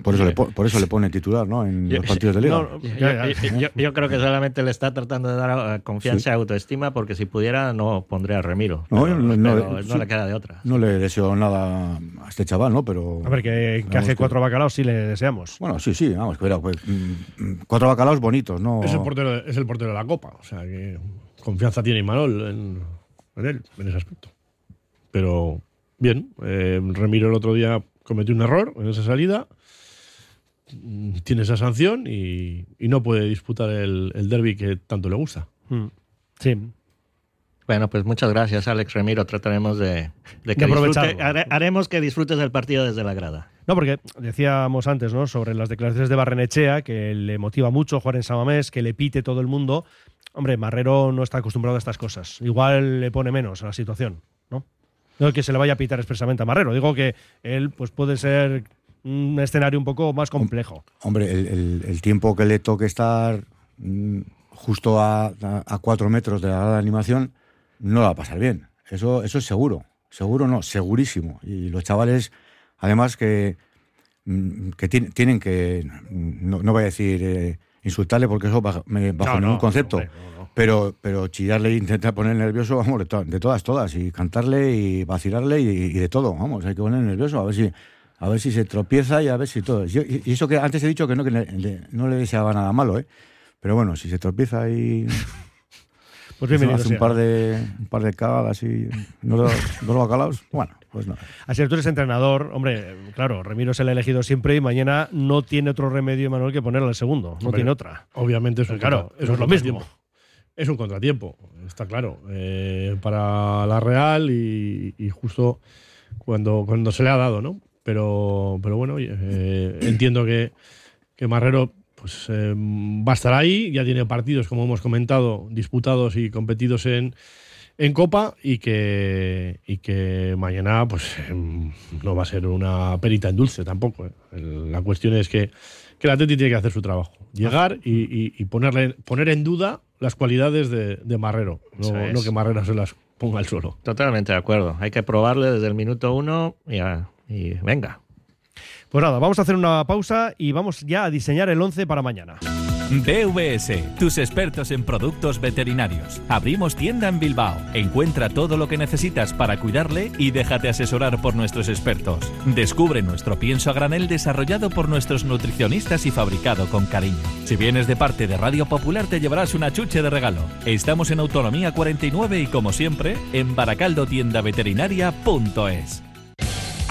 por eso, le, po- por eso le pone titular, ¿no? En Yo- los partidos de liga. No, Yo, yo- yo- creo que solamente le está tratando de dar eh, confianza y autoestima porque si pudiera no pondría a Remiro. No, pero, no, no, pero no, no sí. le queda de otra. No le deseo nada a este chaval, ¿no? Pero. A ver, que, que hace que- cuatro bacalaos sí le deseamos. Bueno, sí, sí, vamos, que verá, pues, mm, mm, cuatro bacalaos bonitos, ¿no? Es, el portero, de- es el portero de la Copa. O sea que confianza tiene Imanol en, en él, en ese aspecto. Pero bien, eh, Remiro el otro día cometió un error en esa salida. Mm, Tiene esa sanción y, y no puede disputar el, el derby que tanto le gusta. Mm. Sí. Bueno, pues muchas gracias, Alex Remiro. Trataremos de, de que De disfrute- haremos que disfrutes del partido desde la grada. No, porque decíamos antes, ¿no? Sobre las declaraciones de Barrenechea, que le motiva mucho jugar en Samamés, que le pite todo el mundo. Hombre, Marrero no está acostumbrado a estas cosas. Igual le pone menos a la situación, ¿no? No que se le vaya a pitar expresamente a Marrero. Digo que él, pues puede ser un escenario un poco más complejo. Hombre, el, el- el tiempo que le toque estar mm, justo a, a- a cuatro metros de la grada de animación no la va a pasar bien. Eso, eso es seguro. Seguro no, segurísimo. Y los chavales, además, que, mm, que ti- tienen que, no, no voy a decir eh, insultarle porque eso bajo, me- bajo No, ningún no, concepto. Pero, pero chillarle e intentar poner nervioso, vamos, de, to- de todas, todas. Y cantarle y vacilarle y, y de todo. Vamos, hay que poner nervioso a ver si, a ver si se tropieza y a ver si todo. Y y eso que antes he dicho que no, que le- le- no le deseaba nada malo, ¿eh? Pero bueno, si se tropieza y Pues bienvenido hace sea. un par de un par de cagadas y no lo, no lo bacalaos, bueno, pues no. Así tú eres entrenador, hombre, claro, Remiro se le ha elegido siempre y mañana no tiene otro remedio, Manuel, que ponerle al segundo. No Hombre, tiene otra. Obviamente es un, Claro, eso es lo mismo. Es un contratiempo, está claro, eh, para la Real y, y justo cuando, cuando se le ha dado, ¿no? Pero, pero bueno, eh, entiendo que, que Marrero pues, eh, va a estar ahí, ya tiene partidos, como hemos comentado, disputados y competidos en, en Copa y que, y que mañana pues em, no va a ser una perita en dulce tampoco. ¿eh? La cuestión es que, que el Atleti tiene que hacer su trabajo. Llegar y, y- y ponerle, poner en duda las cualidades de, de Marrero. No, que Marrero se las ponga al suelo. Totalmente de acuerdo. Hay que probarle desde el minuto uno y, a- y venga. Pues nada, vamos a hacer una pausa y vamos ya a diseñar el 11 para mañana. BVS, tus expertos en productos veterinarios. Abrimos tienda en Bilbao. Encuentra todo lo que necesitas para cuidarle y déjate asesorar por nuestros expertos. Descubre nuestro pienso a granel desarrollado por nuestros nutricionistas y fabricado con cariño. Si vienes de parte de Radio Popular te llevarás una chuche de regalo. Estamos en Autonomía 49 y como siempre en baracaldotiendaveterinaria.es.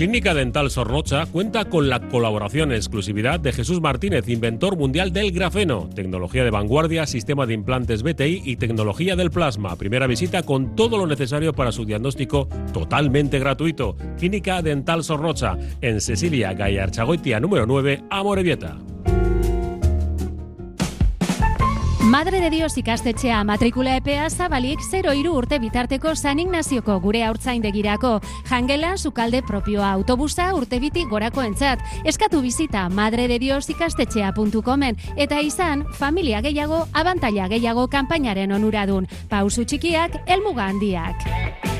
Clínica Dental Sorrocha cuenta con la colaboración en exclusividad de Jesús Martínez, inventor mundial del grafeno, tecnología de vanguardia, sistema de implantes BTI y tecnología del plasma. Primera visita con todo lo necesario para su diagnóstico totalmente gratuito. Clínica Dental Sorrocha en Cecilia Gallarchagoitia número 9, Amorebieta. Madre de Dios ikastetxea matrikula epea zabalik 0 iru urte bitarteko San Ignazioko gure haurtzaindegirako. Jangela, sukalde propioa autobusa urte biti gorako entzat. Eskatu bizita madre de Dios ikastetxea.comen eta izan familia gehiago, abantaila gehiago kanpainaren onuradun. Pausu txikiak, elmuga handiak.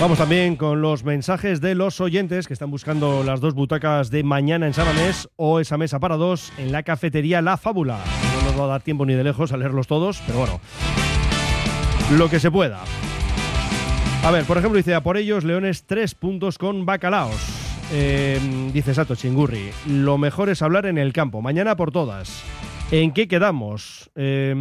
Vamos también con los mensajes de los oyentes que están buscando las dos butacas de mañana en Sabanés o esa mesa para dos en la cafetería La Fábula. No nos va a dar tiempo ni de lejos a leerlos todos, pero bueno, lo que se pueda. A ver, por ejemplo, dice por ellos Leones tres puntos con bacalaos. Eh, dice Sato Chingurri, lo mejor es hablar en el campo, mañana por todas. ¿En qué quedamos? Eh,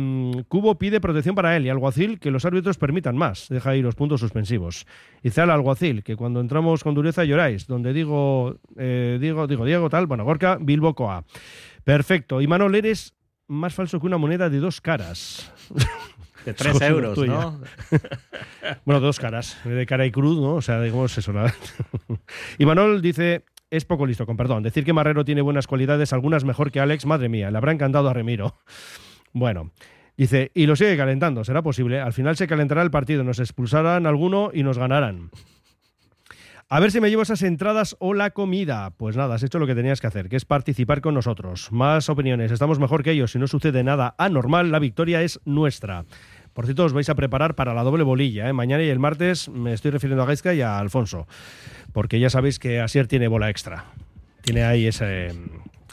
Cubo pide protección para él y Alguacil que los árbitros permitan más. Deja ahí los puntos suspensivos. Dice al Alguacil que cuando entramos con dureza lloráis. Donde digo, eh, digo, digo, Diego, tal. Bueno, Gorka, Bilbo, Coa. Perfecto. Y Manol, eres más falso que una moneda de dos caras. De tres euros, ¿no? bueno, dos caras. De cara y cruz, ¿no? O sea, digamos eso. La... y Manol dice, es poco listo, con perdón. Decir que Marrero tiene buenas cualidades, algunas mejor que Alex, madre mía, le habrá encantado a Remiro. Bueno, dice, y lo sigue calentando, será posible. Al final se calentará el partido, nos expulsarán alguno y nos ganarán. A ver si me llevo esas entradas o la comida. Pues nada, has hecho lo que tenías que hacer, que es participar con nosotros. Más opiniones, estamos mejor que ellos. Si no sucede nada anormal, la victoria es nuestra. Por cierto, os vais a preparar para la doble bolilla. ¿eh? Mañana y el martes me estoy refiriendo a Gaizka y a Alfonso. Porque ya sabéis que Asier tiene bola extra. Tiene ahí ese,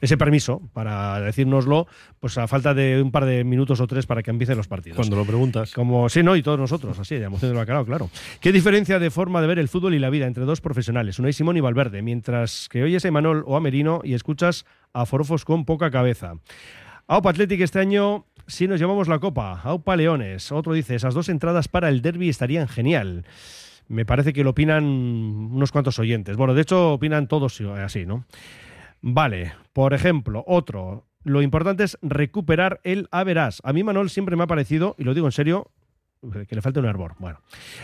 ese permiso para decírnoslo, pues a falta de un par de minutos o tres para que empiecen los partidos. Cuando lo preguntas. Como sí, no, y todos nosotros, así, de emoción del bacalao, claro. ¿Qué diferencia de forma de ver el fútbol y la vida entre dos profesionales, Unai Simón y Valverde, mientras que oyes a Emanuel o a Merino y escuchas a Forofos con poca cabeza? Aupa Athletic este año sí nos llevamos la copa. Aupa Leones. Otro dice, esas dos entradas para el derby estarían genial. Me parece que lo opinan unos cuantos oyentes. Bueno, de hecho, opinan todos así, ¿no? Vale, por ejemplo, otro. Lo importante es recuperar el Averas. A mí Manuel siempre me ha parecido, y lo digo en serio, que le falta un hervor. Bueno,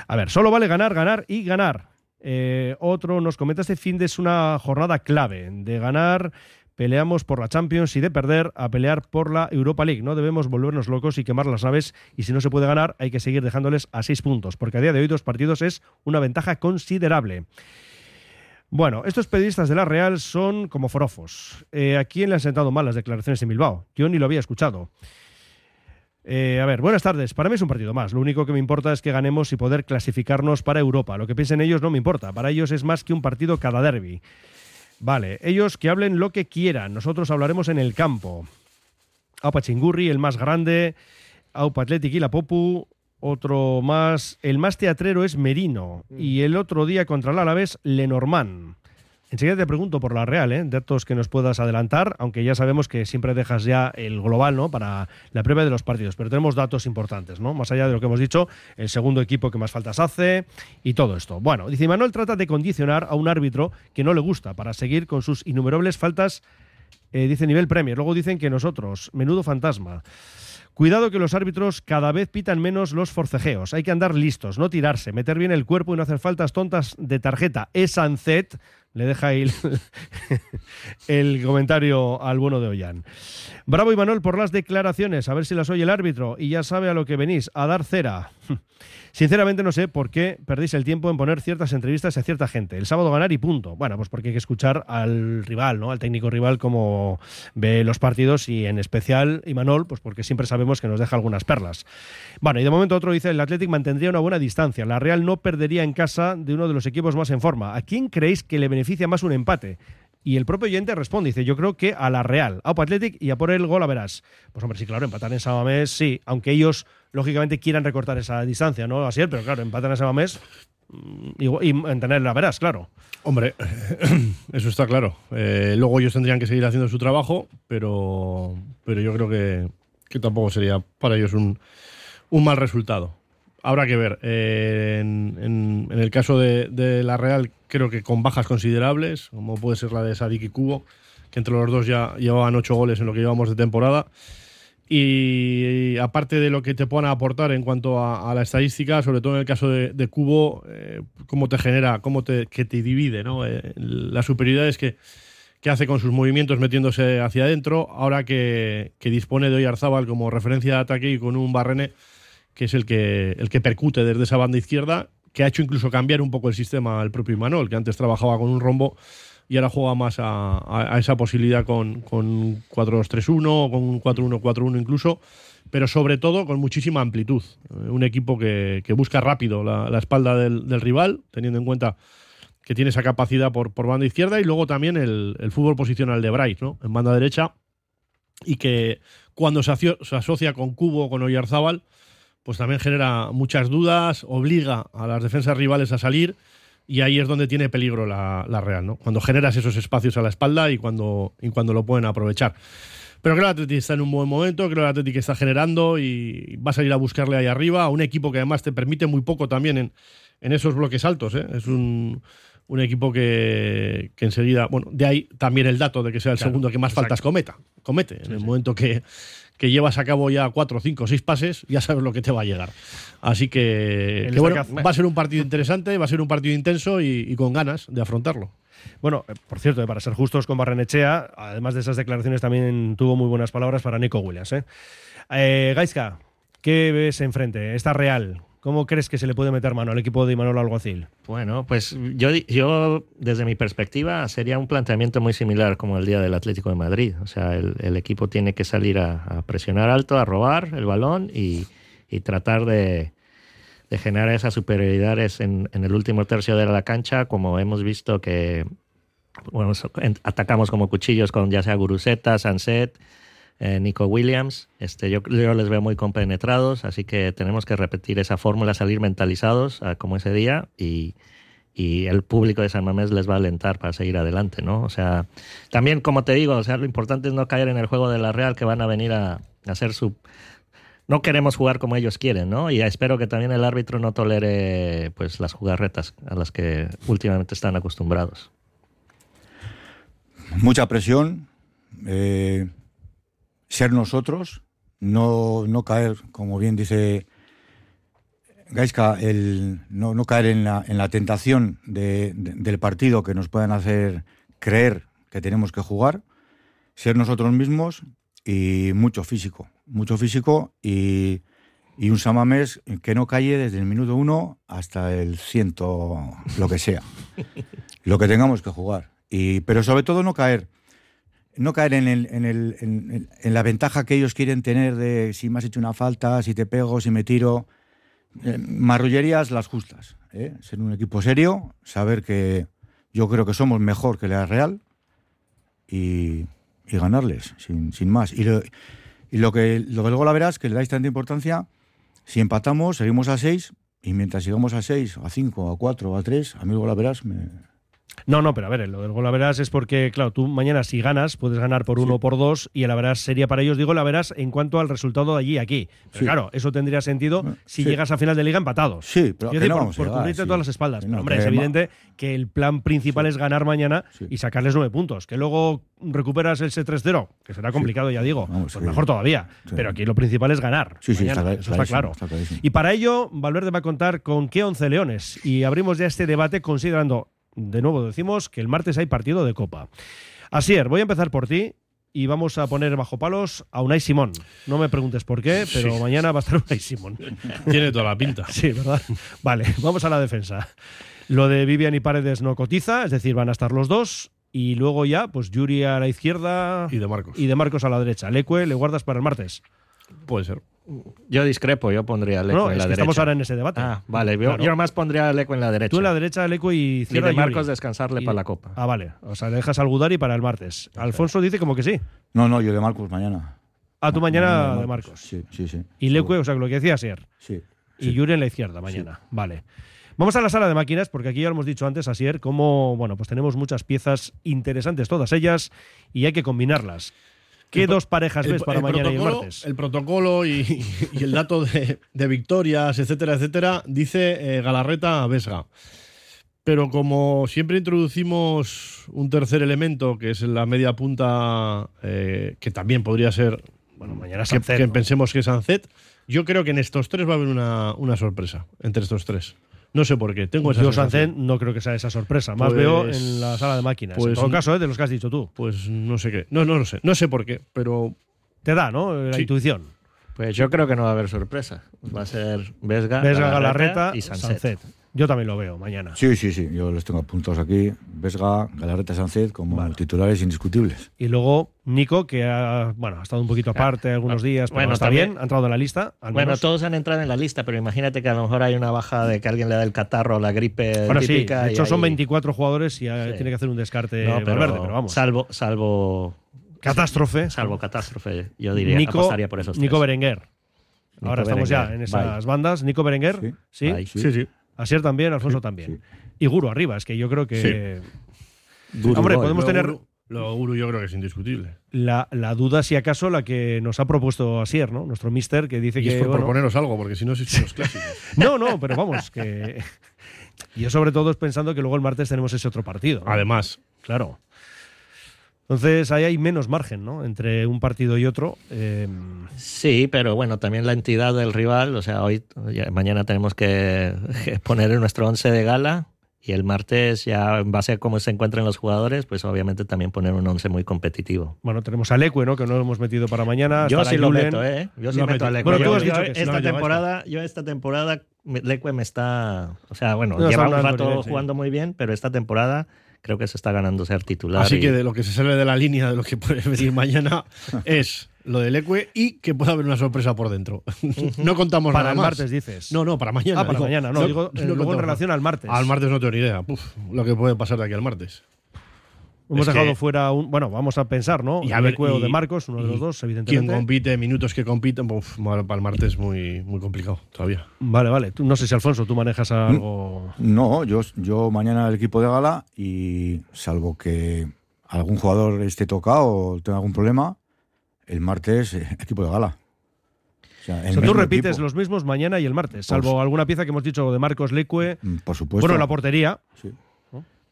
a ver, solo vale ganar, ganar y ganar. Eh, otro nos comenta este fin de es una jornada clave de ganar. Peleamos por la Champions y de perder a pelear por la Europa League. No debemos volvernos locos y quemar las naves y si no se puede ganar hay que seguir dejándoles a seis puntos, porque a día de hoy dos partidos es una ventaja considerable. Bueno, estos periodistas de la Real son como forofos. Eh, ¿A quién le han sentado mal las declaraciones en Bilbao? Yo ni lo había escuchado. Eh, a ver, buenas tardes. Para mí es un partido más. Lo único que me importa es que ganemos y poder clasificarnos para Europa. Lo que piensen ellos no me importa. Para ellos es más que un partido cada derby. Vale, ellos que hablen lo que quieran. Nosotros hablaremos en el campo. Aupa Chingurri, el más grande. Aupa Athletic y la Popu. Otro más. El más teatrero es Merino. Y el otro día contra el Alavés, Lenormand. Enseguida te pregunto por la Real, ¿eh? datos que nos puedas adelantar, aunque ya sabemos que siempre dejas ya el global ¿no? para la prueba de los partidos, pero tenemos datos importantes, ¿no? más allá de lo que hemos dicho, el segundo equipo que más faltas hace y todo esto. Bueno, dice Manuel trata de condicionar a un árbitro que no le gusta para seguir con sus innumerables faltas Eh, dice nivel Premier. Luego dicen que nosotros, menudo fantasma. Cuidado que los árbitros cada vez pitan menos los forcejeos. Hay que andar listos, no tirarse, meter bien el cuerpo y no hacer faltas tontas de tarjeta. Es Ancet, le deja ahí el, comentario al bueno de Ollán. Bravo Imanol por las declaraciones, a ver si las oye el árbitro y ya sabe a lo que venís, a dar cera. Sinceramente no sé por qué perdéis el tiempo en poner ciertas entrevistas a cierta gente. El sábado ganar y punto. Bueno, pues porque hay que escuchar al rival, ¿no? Al técnico rival cómo ve los partidos y en especial Imanol, pues porque siempre sabemos que nos deja algunas perlas. Bueno, y de momento otro dice, el Athletic mantendría una buena distancia. La Real no perdería en casa de uno de los equipos más en forma. ¿A quién creéis que le beneficia más un empate? Y el propio oyente responde, dice, yo creo que a la Real, a Athletic y a por el gol a verás. Pues hombre, sí, claro, empatar en Samamés, sí, aunque ellos lógicamente quieran recortar esa distancia, ¿no? Así es, pero claro, empatar en Samamés mm, y, y mantener la verás, claro. Hombre, eso está claro. Eh, luego ellos tendrían que seguir haciendo su trabajo, pero, pero yo creo que, que tampoco sería para ellos un, un mal resultado. Habrá que ver. Eh, en, el caso de, de la Real, creo que con bajas considerables, como puede ser la de Sadik y Cubo, que entre los dos ya llevaban ocho goles en lo que llevamos de temporada. Y aparte de lo que te puedan aportar en cuanto a, la estadística, sobre todo en el caso de, de Cubo, eh, cómo te genera, cómo te, que te divide, ¿no? Eh, las superioridades que, que hace con sus movimientos metiéndose hacia adentro, ahora que, que dispone de Oyarzábal como referencia de ataque y con un Barrene que es el que, el que percute desde esa banda izquierda, que ha hecho incluso cambiar un poco el sistema al propio Imanol, que antes trabajaba con un rombo y ahora juega más a, esa posibilidad con, con 4-2-3-1, con un 4-1-4-1 incluso, pero sobre todo con muchísima amplitud. Eh, Un equipo que, busca rápido la, la espalda del, rival, teniendo en cuenta que tiene esa capacidad por, por banda izquierda y luego también el, fútbol posicional de Bright, ¿no? En banda derecha y que cuando se, se asocia con Cubo o con Oyarzábal, pues también genera muchas dudas, obliga a las defensas rivales a salir y ahí es donde tiene peligro la, la Real, ¿no? Cuando generas esos espacios a la espalda y cuando, y cuando lo pueden aprovechar. Pero creo que el Atlético está en un buen momento, creo que el Atlético está generando y va a salir a buscarle ahí arriba a un equipo que además te permite muy poco también en, en esos bloques altos. ¿eh? Es un, un equipo que, que enseguida, bueno, de ahí también el dato de que sea el Claro, segundo que más exacto. faltas cometa, comete. En el momento que, que llevas a cabo ya cuatro, cinco, seis pases, ya sabes lo que te va a llegar. Así que, bueno, va a ser un partido interesante, va a ser un partido intenso y, y con ganas de afrontarlo. Bueno, eh, por cierto, eh, para ser justos con Barrenechea, además de esas declaraciones, también tuvo muy buenas palabras para Nico Williams. ¿eh? Eh, Gaizka, ¿qué ves enfrente? Está real. ¿Cómo crees que se le puede meter mano al equipo de Imanol Alguacil? Bueno, pues yo, yo desde mi perspectiva sería un planteamiento muy similar como el día del Atlético de Madrid. O sea, el, equipo tiene que salir a, presionar alto, a robar el balón y, y tratar de, de generar esas superioridades en, en el último tercio de la cancha, como hemos visto que atacamos como cuchillos con ya sea Guruceta, Sanset, eh, Nico Williams. Este, yo, yo les veo muy compenetrados, así que tenemos que repetir esa fórmula, salir mentalizados ah, como ese día y, y el público de San Mamés les va a alentar para seguir adelante, ¿no? O sea, también como te digo, o sea, lo importante es no caer en el juego de la Real que van a venir a, hacer su no queremos jugar como ellos quieren, ¿no? Y espero que también el árbitro no tolere pues las jugarretas a las que últimamente están acostumbrados. mucha presión, eh, ser nosotros, no, no caer, como bien dice Gaiska, el, no, no caer en la, en la tentación de- de- del partido que nos puedan hacer creer que tenemos que jugar, ser nosotros mismos y mucho físico, mucho físico y, y un Samamés que no calle desde el minuto uno hasta el ciento, lo que sea, lo que tengamos que jugar. Y, pero sobre todo no caer, no caer en, el- en el- en- la ventaja que ellos quieren tener de si me has hecho una falta, si te pego, si me tiro. Eh, marrullerías las justas. ¿eh? Ser un equipo serio, saber que yo creo que somos mejor que la Real y, y ganarles, sin, sin más. Y lo, y lo que lo del gol a verás, que le dais tanta importancia, si empatamos, seguimos a 6 y mientras sigamos a 6, a 5, a 4, a 3, a mí el gol a verás me, No, no, pero a ver, lo del gol a verás es porque, claro, tú mañana si ganas, puedes ganar por uno o por dos y el verás sería para ellos, digo, la verás en cuanto al resultado de allí aquí. Pero Sí. claro, eso tendría sentido si sí. llegas a final de liga empatados. Sí, pero que decir, no por, por llegar, todas las espaldas. Pero, hombre, es evidente que el plan principal es ganar mañana y sacarles nueve puntos. Que luego recuperas ese 3-0, que será complicado, ya digo. pues mejor todavía. Pero aquí lo principal es ganar. Sí, sí, está eso está claro. está. Y para ello, Valverde va a contar con qué 11 leones. Y abrimos ya este debate considerando, de nuevo decimos, que el martes hay partido de Copa. Asier, voy a empezar por ti y vamos a poner bajo palos a Unai Simón. No me preguntes por qué, pero Sí. mañana va a estar Unai Simón. Tiene toda la pinta. Sí, ¿verdad? Vale, vamos a la defensa. Lo de Vivian y Paredes no cotiza, es decir, van a estar los dos. Y luego ya, pues Yuri a la izquierda Y de Marcos. y de Marcos a la derecha. Leque, ¿le guardas para el martes? Puede ser. Yo discrepo, yo pondría a Leco No, en es la que derecha. estamos ahora en ese debate. Ah, vale, yo, Claro. yo más pondría a Leco en la derecha. Tú en la derecha, Leque y y izquierda de Yuri. Marcos descansarle Y- para la Copa. Ah, vale. O sea, le dejas al Gudari para el martes. Alfonso dice como que sí. No, no, yo de Marcos mañana. Ah, tú Ma- mañana de Marcos. Sí, sí, sí. Y Leque, o sea, lo que decía Asier. Sí. Y Yuri en la izquierda mañana. Vale. Vamos a la sala de máquinas, porque aquí ya lo hemos dicho antes, Asier, como, bueno, pues tenemos muchas piezas interesantes, todas ellas, y hay que combinarlas. ¿Qué El dos parejas el- ves para el mañana y el protocolo- martes? El protocolo y, y el dato de, de victorias, etcétera, etcétera, dice eh, Galarreta a Vesga. Pero como siempre introducimos un tercer elemento, que es la media punta, eh, que también podría ser. Bueno, mañana que, Sancet, que ¿no? pensemos que es Sancet. Yo creo que en estos tres va a haber una, una sorpresa. Entre estos tres. No sé por qué. Tengo esa Yo. Sancet no creo que sea esa sorpresa. Más Pues- veo en la sala de máquinas. en pues- todo caso, ¿eh? de los que has dicho tú. Pues no sé qué. No, no lo sé. No sé por qué, pero. Te da, ¿no? La Sí. intuición. Pues yo creo que no va a haber sorpresa. Va a ser Vesga, Vesga, Galarreta Galarreta y. Sancet. Yo también lo veo mañana. Sí, sí, sí. Yo los tengo apuntados aquí. Vesga, Galarreta, Sánchez como titulares indiscutibles. Y luego Nico, que ha, bueno, ha estado un poquito aparte algunos días, pero Bueno, está también- bien, ha entrado en la lista. Al Bueno, menos. todos han entrado en la lista, pero imagínate que a lo mejor hay una baja de que alguien le da el catarro o la gripe Bueno, sí, típica. de y hecho son ahí- 24 jugadores y Sí. tiene que hacer un descarte No, pero, Valverde, pero vamos. Salvo, salvo Catástrofe. Salvo catástrofe, yo diría, Nico, apostaría por esos Nico tres. Berenguer. Nico Ahora estamos ya en esas bye. bandas. Nico Berenguer, sí. Bye. Sí, sí. Asier también, Alfonso también. Y Guru arriba, es que yo creo que. Hombre, podemos Luego tener Guru- luego Guru yo creo que es indiscutible. la, la duda, si acaso, la que nos ha propuesto Asier, ¿no? Nuestro mister, que dice Y que. es por bueno, proponeros algo, porque si no, es los clásicos. No, no, pero vamos, que. Yo sobre todo es pensando que luego el martes tenemos ese otro partido. ¿no? Además. Claro. Entonces ahí hay menos margen, ¿no? Entre un partido y otro. Eh, Sí, pero bueno, también la entidad del rival, o sea, hoy, mañana tenemos que poner en nuestro once de gala y el martes ya en base a cómo se encuentran los jugadores, pues obviamente también poner un once muy competitivo. bueno, tenemos a Leque, ¿no? Que no lo hemos metido para mañana. Yo sí lo Julen. meto, ¿eh? Yo sí Lo meto a. Leque. Bueno, tú Yo- has dicho yo que sí. esta temporada, yo esta temporada Leque me está, o sea, bueno, No, lleva un rato sí. jugando muy bien, pero esta temporada creo que se está ganando ser titular. Así y- que de lo que se sale de la línea de lo que puede venir mañana es lo del Ecue y que pueda haber una sorpresa por dentro. no contamos Para nada el más. martes, dices. No, no, para mañana. Ah, para mañana, no, digo, eh, luego en relación nada. al martes. Al martes no tengo ni idea. Uf, lo que puede pasar de aquí al martes. Hemos Es dejado que- fuera un. Bueno, vamos a pensar, ¿no? Y a ver, Leque o y- de Marcos, uno de los dos, Quien evidentemente. compite, minutos que compiten, uf, para el martes muy, muy complicado todavía. Vale, vale. Tú, no sé si Alfonso, tú manejas algo. No, yo, yo mañana el equipo de gala y salvo que algún jugador esté tocado o tenga algún problema, el martes eh, equipo de gala. O sea, el O sea, tú repites equipo. los mismos mañana y el martes, salvo alguna pieza que hemos dicho de Marcos Leque. Mm, Por supuesto. Bueno, la portería. Sí.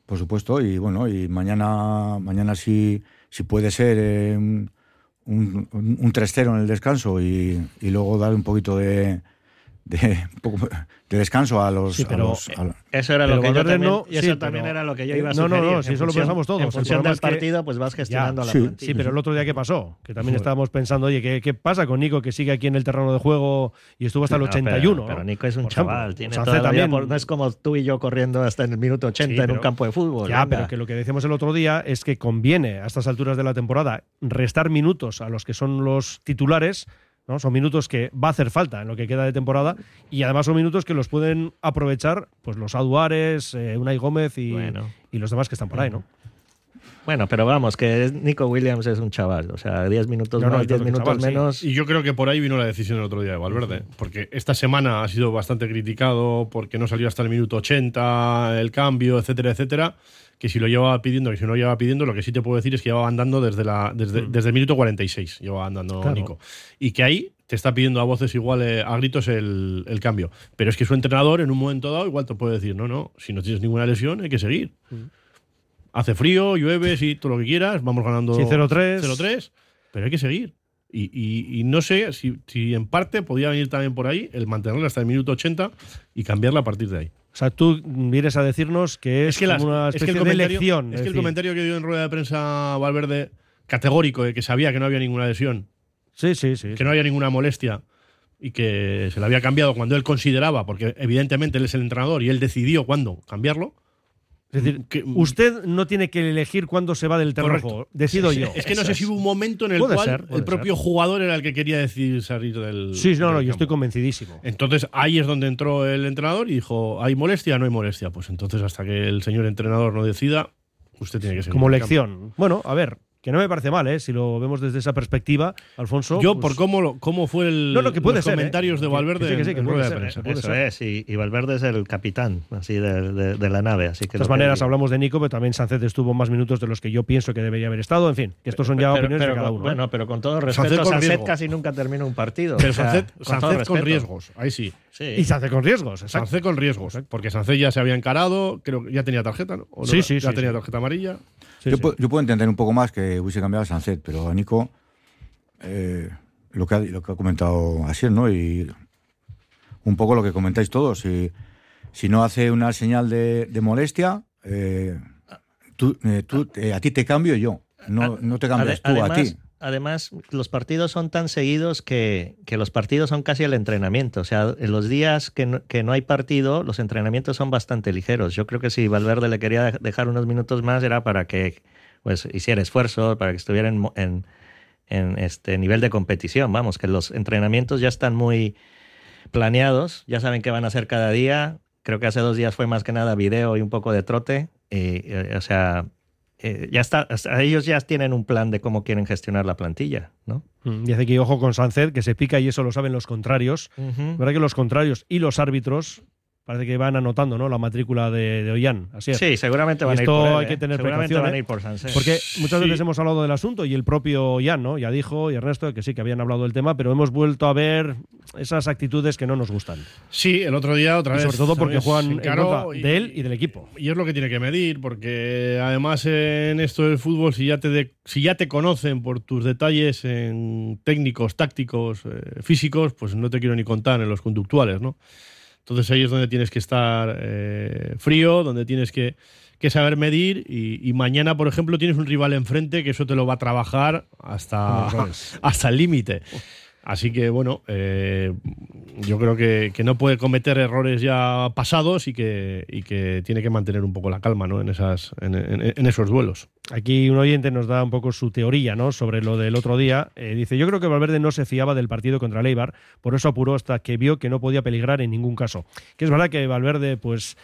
Por supuesto, y bueno, y mañana, mañana si, si puede ser eh, un, un, un 3-0 en el descanso y, y luego dar un poquito de, de, un poco de descanso a los. Sí, a pero, los- a- Eso era Pero lo que yo también, no- y eso sí, también pero- era lo que yo eh, iba a no, no, sugerir. no, En si eso lo pensamos todos. En El función del que- partido, pues vas gestionando Ya, la sí, plantilla. sí, pero el otro día que pasó, que también estábamos pensando, oye, ¿qué, qué pasa con Nico que sigue aquí en el terreno de juego y estuvo hasta el No, pero- 81? Pero, ¿no? Nico es un Por ejemplo. chaval, tiene toda la vida también. por- no es como tú y yo corriendo hasta en el minuto 80 Sí, en pero- un campo de fútbol. Ya, venga. pero que lo que decíamos el otro día es que conviene a estas alturas de la temporada restar minutos a los que son los titulares. ¿No? Son minutos que va a hacer falta en lo que queda de temporada y además son minutos que los pueden aprovechar pues los Aduares, eh, Unai Gómez y, Bueno. y los demás que están por ahí, ¿no? Bueno, pero vamos, que Nico Williams es un chaval. O sea, 10 minutos No, no, más, yo 10 creo que minutos chaval, sí. menos. Y yo creo que por ahí vino la decisión el otro día de Valverde, porque esta semana ha sido bastante criticado porque no salió hasta el minuto 80 el cambio, etcétera, etcétera. Que si lo llevaba pidiendo, que si no lo llevaba pidiendo, lo que sí te puedo decir es que llevaba andando desde, la, desde, Mm. desde el minuto 46, llevaba andando Claro. Nico. Y que ahí te está pidiendo a voces igual, eh, a gritos, el, el cambio. Pero es que su entrenador en un momento dado igual te puede decir, no, no, si no tienes ninguna lesión hay que seguir. Hace frío, llueve, sí, todo lo que quieras, vamos ganando Sí, 0-3. 0-3, pero hay que seguir. Y, y- y no sé si, si en parte podía venir también por ahí el mantenerla hasta el minuto 80 y cambiarla a partir de ahí. O sea, tú vienes a decirnos que es, Es que, las- como una es que especie el de comentario, lección. es es que el comentario que dio en rueda de prensa Valverde, categórico, de que sabía que no había ninguna lesión, Sí, sí, sí. que no había ninguna molestia y que se le había cambiado cuando él consideraba, porque evidentemente él es el entrenador y él decidió cuándo cambiarlo. Es decir, que- usted no tiene que elegir cuándo se va del terreno. Correcto. Decido yo. Es que no sé si hubo un momento en el Puede cual ser, el propio jugador era el que quería decidir salir del. Sí, no, no, yo estoy convencidísimo. Entonces ahí es donde entró el entrenador y dijo: ¿hay molestia? No hay molestia. Pues entonces, hasta que el señor entrenador no decida, usted tiene que seguir. Como campo. lección. Bueno, a ver, que no me parece mal, ¿eh? Si lo vemos desde esa perspectiva, Alfonso. Yo, pues- por cómo, lo- cómo fue el, No, no, que puede los ser, ¿eh? comentarios de Valverde que sí, que sí, en- que en puede rueda de ser, prensa. puede Eso ser. es, y, y Valverde es el capitán así de, de- de la nave. Así que De todas maneras, hablamos de Nico, pero también Sánchez estuvo más minutos de los que yo pienso que debería haber estado. En fin, que estos son ya Pero- opiniones pero de cada uno. ¿eh? Bueno, pero con todo Sánchez respeto, con Sánchez casi nunca termina un partido. Pero o sea, Sánchez, con Sánchez riesgos, ahí sí. Sí. Y Sánchez con riesgos, exacto. Sánchez con riesgos, porque Sánchez ya se había encarado, creo que ya tenía tarjeta, ¿no? ¿O no? Sí, sí, Ya sí, tenía tarjeta amarilla. Sí, yo, sí. Puedo, yo puedo entender un poco más que hubiese cambiado a Sancet, pero a Nico, eh, lo, que ha, lo que ha comentado Asier, ¿no? Y un poco lo que comentáis todos. Si, si no hace una señal de, de molestia, eh, tú, eh, tú, eh, a ti te cambio yo. No, no te cambias Ade- tú a ti. Además, los partidos son tan seguidos que, que los partidos son casi el entrenamiento. O sea, en los días que no, que no hay partido, los entrenamientos son bastante ligeros. Yo creo que si Valverde le quería dejar unos minutos más era para que pues, hiciera esfuerzo, para que estuviera en, en, en este nivel de competición. Vamos, que los entrenamientos ya están muy planeados, ya saben qué van a hacer cada día. Creo que hace dos días fue más que nada video y un poco de trote. Eh, o sea, eh, ya está, ellos ya tienen un plan de cómo quieren gestionar la plantilla, ¿no? Mm, Dice aquí, ojo con Sánchez, que se pica y eso lo saben los contrarios. Verdad que los contrarios y los árbitros parece que van anotando ¿no? la matrícula de, de Ollán. Así es. Sí, seguramente Y van a ir esto por él, hay ¿eh? que tener Seguramente precaución. van a ¿eh? ir por Sánchez. Porque muchas Sí. veces hemos hablado del asunto y el propio Ollán ¿no? ya dijo, y Ernesto, que sí, que habían hablado del tema, pero hemos vuelto a ver esas actitudes que no nos gustan. Sí, el otro día otra Y vez. sobre todo porque juegan en de él y del equipo. Y es lo que tiene que medir, porque además en esto del fútbol, si ya te, de- si ya te conocen por tus detalles en técnicos, tácticos, eh, físicos, pues no te quiero ni contar en los conductuales, ¿no? Entonces ahí es donde tienes que estar eh, frío, donde tienes que, que saber medir y, y mañana, por ejemplo, tienes un rival enfrente que eso te lo va a trabajar hasta, hasta el límite. Así que bueno, eh, yo creo que, no puede cometer errores ya pasados y que, y que tiene que mantener un poco la calma ¿no? en, esas, en esos duelos. Aquí un oyente nos da un poco su teoría ¿no? sobre lo del otro día. Eh, dice, yo creo que Valverde no se fiaba del partido contra Leibar, por eso apuró hasta que vio que no podía peligrar en ningún caso. Que es verdad que Valverde, pues...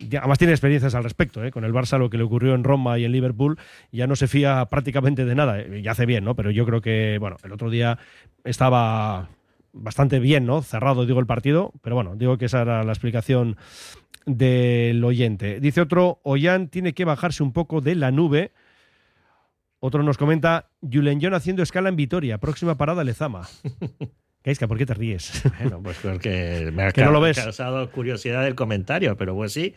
Además tiene experiencias al respecto, ¿eh? con el Barça lo que le ocurrió en Roma y en Liverpool, ya no se fía prácticamente de nada, eh, y hace bien, ¿no? Pero yo creo que, bueno, el otro día estaba bastante bien, ¿no? Cerrado, digo, el partido, pero bueno, digo que esa era la explicación del oyente. Dice otro, Ollán tiene que bajarse un poco de la nube. Otro nos comenta, Julen John haciendo escala en Vitoria, próxima parada Lezama. Gaisca, ¿por qué te ríes? Bueno, pues porque me ha Que no lo ves. causado curiosidad el comentario, pero pues sí,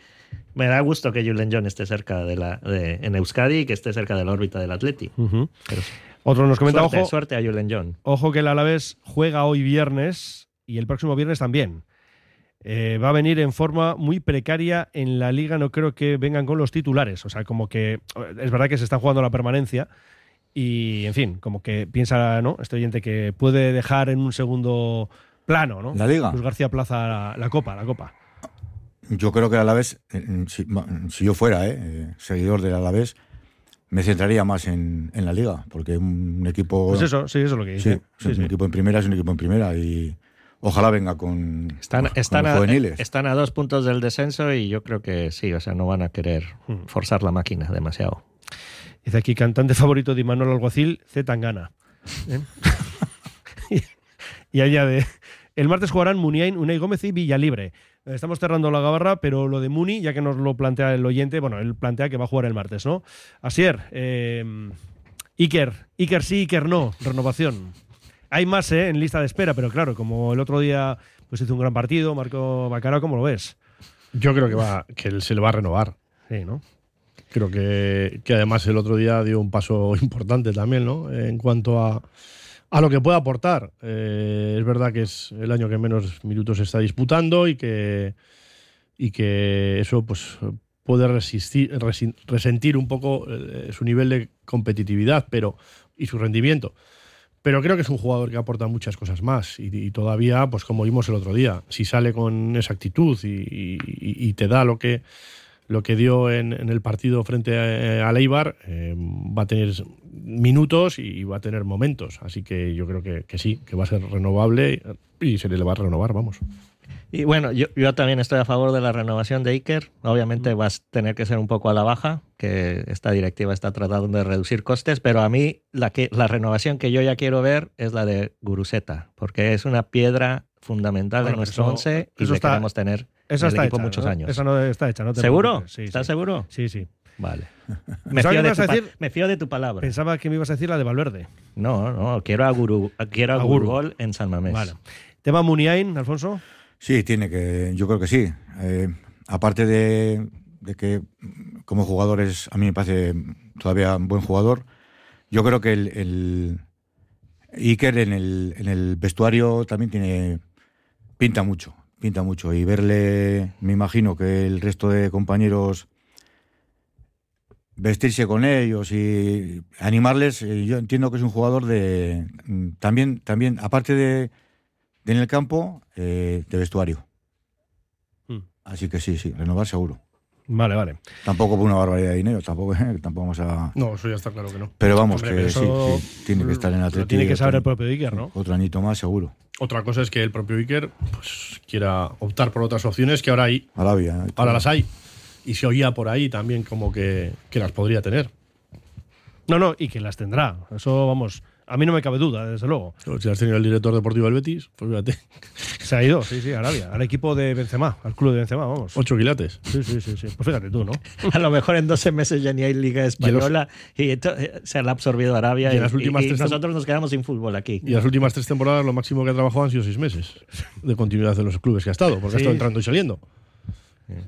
me da gusto que Julen John esté cerca de la de, en Euskadi y que esté cerca de la órbita del Atleti. Ujú. Pero Otro nos comenta, suerte, ojo, suerte a Julen John. ojo que el Alavés juega hoy viernes y el próximo viernes también. Eh, va a venir en forma muy precaria en la liga, no creo que vengan con los titulares. O sea, como que es verdad que se está jugando la permanencia y, en fin, como que piensa, ¿no? Este oyente que puede dejar en un segundo plano, ¿no? ¿La Liga? Luis García Plaza la, la Copa, la Copa. Yo creo que el Alavés, eh, si, si yo fuera eh, eh, seguidor del Alavés, me centraría más en, en la Liga, porque un equipo... Pues eso, sí, eso es lo que Sí, dice. Sí, un sí. equipo en primera es un equipo en primera y ojalá venga con, Están, con están, los a, juveniles. están a dos puntos del descenso y yo creo que sí, o sea, no van a querer Hmm. forzar la máquina demasiado. Dice aquí, cantante favorito de Manuel Alguacil, Z Tangana. ¿Eh? y añade, el martes jugarán Muniain, Unai Gómez y Villalibre. Estamos cerrando la gabarra, pero lo de Muni, ya que nos lo plantea el oyente, bueno, él plantea que va a jugar el martes, ¿no? Asier, eh, Iker, Iker sí, Iker no, renovación. Hay más ¿eh? en lista de espera, pero claro, como el otro día pues hizo un gran partido, Marco Bacara, ¿cómo lo ves? Yo creo que va, que él se le va a renovar. Sí, ¿no? Creo que, que además el otro día dio un paso importante también, ¿no? En cuanto a, a lo que puede aportar. Eh, es verdad que es el año que menos minutos está disputando y que, y que eso pues puede resistir, resi- resentir un poco eh, su nivel de competitividad pero, y su rendimiento. Pero creo que es un jugador que aporta muchas cosas más y, todavía, pues como vimos el otro día, si sale con esa actitud y te da lo que, lo que dio en, en el partido frente a, a Leibar, eh, va a tener minutos y va a tener momentos. Así que yo creo que, que sí, que va a ser renovable y se le va a renovar, vamos. Y bueno, yo, yo también estoy a favor de la renovación de Iker. Obviamente vas a tener que ser un poco a la baja, que esta directiva está tratando de reducir costes, pero a mí la, que, la renovación que yo ya quiero ver es la de Guruseta, porque es una piedra fundamental Bueno, de nuestro eso- once y eso le está- queremos tener esa está equipo hecha, muchos ¿no? años. Esa no está hecha, ¿no? te ¿Seguro? Sí, ¿Estás sí. seguro? Sí, sí. Vale. Me fío, de tu a pa- decir- me fío de tu palabra. Pensaba que me ibas a decir la de Valverde. No, no, quiero a, Guru, quiero a, A Guru. Gurugol en San Mamés. Vale. Tema Muniain, Alfonso. Sí, tiene que, yo creo que sí. Eh, aparte de, de que como jugador es, a mí me parece todavía un buen jugador, yo creo que el, el Iker en el, en el vestuario también tiene pinta mucho, pinta mucho. Y verle, me imagino que el resto de compañeros vestirse con ellos y animarles, eh, yo entiendo que es un jugador de mm, también, también aparte de, de en el campo, eh, de vestuario. Mm. Así que sí, sí, renovar seguro. Vale, vale. Tampoco por una barbaridad de dinero, tampoco, tampoco vamos a. No, eso ya está claro que no. Pero vamos, Hombre, que pero eso sí, sí, tiene que estar en la tiene que saber el propio Iker, ¿no? Otro añito más, seguro. Otra cosa es que el propio Iker pues, quiera optar por otras opciones que ahora hay. Arabia. Ahora las hay. Y se oía por ahí también como que, que las podría tener. No, no, y que las tendrá. Eso, vamos, a mí no me cabe duda, desde luego. Si has tenido el director deportivo del Betis, pues fíjate. Se ha ido, sí, sí, a Arabia, al equipo de Benzema, al club de Benzema, vamos. Ocho quilates. Sí, sí, sí, sí. Pues fíjate tú, ¿no? A lo mejor en 12 meses ya ni hay Liga Española y, ento- eh, se la ha absorbido Arabia Y y, en las últimas y- y tres tem- nosotros nos quedamos sin fútbol aquí. Y las últimas tres temporadas lo máximo que ha trabajado han sido seis meses de continuidad en los clubes que ha estado, porque ha Sí. estado entrando y saliendo.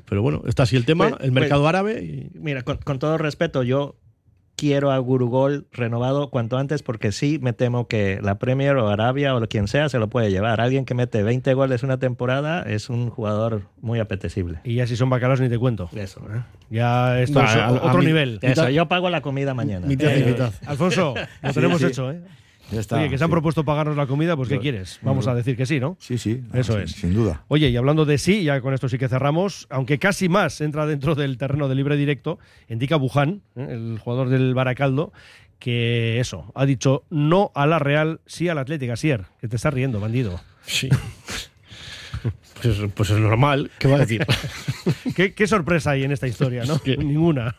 Pero bueno, está así el tema, Pues- el mercado pues, árabe. y- Mira, con, con todo respeto, yo quiero a Gurugol renovado cuanto antes porque sí me temo que la Premier o Arabia o quien sea se lo puede llevar. Alguien que mete 20 goles una temporada es un jugador muy apetecible. Y ya si son bacalos ni te cuento. Eso, ¿eh? Ya esto es a- a otro nivel. Eso, yo pago la comida mañana. mitad y Eh, mitad. Alfonso, lo Sí, tenemos sí. hecho, ¿eh? Ya está, Oye, que se han sí. propuesto pagarnos la comida, pues ¿qué Yo- quieres? Vamos a decir que sí, ¿no? Sí, sí. Eso sin- es. Sin duda. Oye, y hablando de sí, ya con esto sí que cerramos, aunque casi más entra dentro del terreno de libre directo, indica Buján, ¿eh? el jugador del Baracaldo, que eso, ha dicho no a la Real, sí al Atlético, Asier, que te estás riendo, bandido. Sí. Pues, pues es normal. ¿Qué va a decir? ¿Qué, qué sorpresa hay en esta historia, ¿no? Ninguna.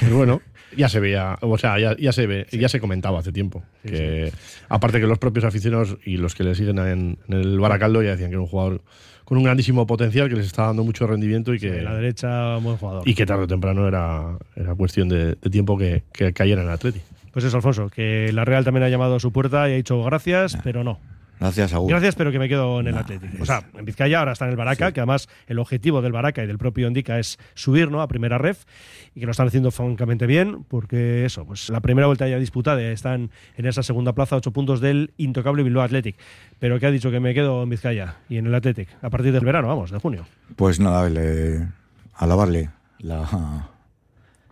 Pero bueno, ya se veía, o sea, ya, ya se ve, ya se comentaba hace tiempo. que aparte que los propios aficionados y los que le siguen en, en el Baracaldo ya decían que era un jugador con un grandísimo potencial que les está dando mucho rendimiento y que, la derecha, buen jugador. y que tarde o temprano era, era cuestión de, de tiempo que, que cayera en el Atleti. Pues eso, Alfonso, que la Real también ha llamado a su puerta y ha dicho gracias, pero no. Gracias. Gracias, pero que me quedo en el Atlético. O sea, en Vizcaya ahora está en el Baraca, que además el objetivo del Baraca y del propio Indica es subir ¿no? a primera ref y que lo están haciendo francamente bien, porque eso, pues la primera vuelta ya disputada, están en esa segunda plaza, ocho puntos del intocable Bilbao Athletic. Pero que ha dicho que me quedo en Vizcaya y en el Athletic a partir del verano, vamos, de junio. Pues nada, le, alabarle la,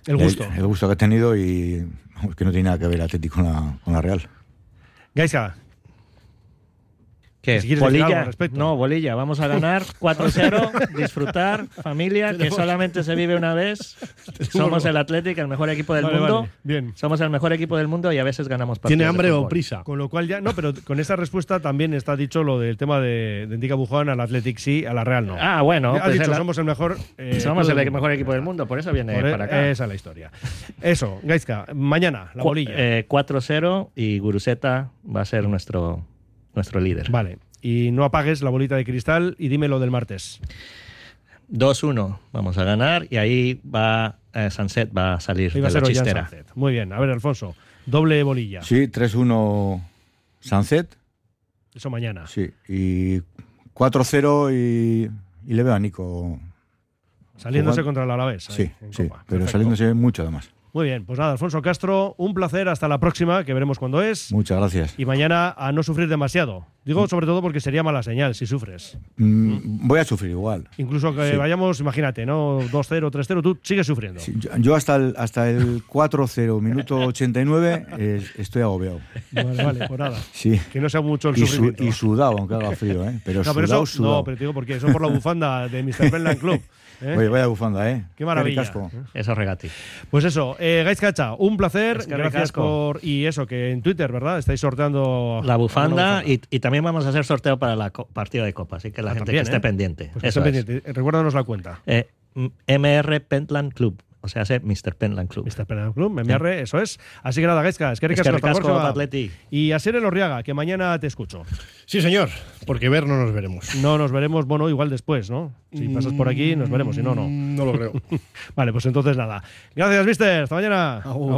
El gusto. El, gusto que ha tenido y vamos, que no tiene nada que ver el Atlético con la, con la Real. Gaisca, ¿Qué? Si Bolilla. al respecto. No, bolilla. Vamos a ganar 4-0, disfrutar, familia, que solamente se vive una vez. Somos el Athletic, el mejor equipo del Vale, mundo. vale, bien. Somos el mejor equipo del mundo y a veces ganamos partidos. de fútbol. Con lo cual ya. No, pero con esa respuesta también está dicho lo del tema de, de Indica Bujón al Athletic sí, a la Real no. Ah, bueno, Ha pues dicho, el- somos el mejor. eh, Somos el mejor equipo del mundo, por eso viene Por e- para acá. Esa es la historia. Eso, Gaizka, mañana, la bolilla. eh, 4-0 y Guruseta va a ser nuestro, nuestro líder. Vale. Y no apagues la bolita de cristal y dime lo del martes. 2-1 vamos a ganar y ahí va eh, Sunset va a salir Iba a de ser la chistera. Muy bien. A ver, Alfonso, doble bolilla. Sí, 3-1 Sunset. Eso mañana. Sí, y 4-0 y, y le veo a Nico. Saliéndose jugando. contra el Alavés. ahí, Sí, en sí, Copa. pero Perfecto. saliéndose mucho además. Muy bien, pues nada, Alfonso Castro, un placer. Hasta la próxima, que veremos cuándo es. Muchas gracias. Y mañana a no sufrir demasiado. Digo sobre todo porque sería mala señal si sufres. Mm, Voy a sufrir igual. Incluso que Sí. vayamos, imagínate, ¿no? 2-0, 3-0, tú sigues sufriendo. Sí, yo, hasta el, hasta el 4-0, minuto 89, eh, estoy agobiado. Vale, vale, pues nada. Sí. Que no sea mucho el y, su- sufrimiento. y sudado, aunque haga frío, ¿eh? Pero no, pero sudado, eso, sudado. no, pero te digo porque eso por la bufanda de Mr. Penland Club. ¿Eh? Oye, vaya bufanda, ¿eh? Qué maravilla. ricasco. Eso regati. Pues eso, eh, Gaiz Cacha, un placer. Es que Gracias ricasco. por. Y eso, que en Twitter, ¿verdad? Estáis sorteando. La bufanda, Y, y también vamos a hacer sorteo para la partida de Copa, así que la Ah, gente también, que esté ¿eh? pendiente. Pues que Eso estén es. pendientes. Recuérdanos la cuenta. Eh, M- MR Pentland Club, o sea, hace Mr. Pentland Club. Mr. Penland Club, MR, eso es. Así que nada, Gaizka, es que ricasco, Es que hasta ricasco, próxima. Atleti. Y a Ser el Orriaga, que mañana te escucho. Sí, señor, porque ver no nos veremos. No nos veremos, bueno, igual después, ¿no? Si pasas por aquí, nos veremos, si no, no. No lo creo. vale, pues entonces nada. Gracias, mister. Hasta mañana. Agur.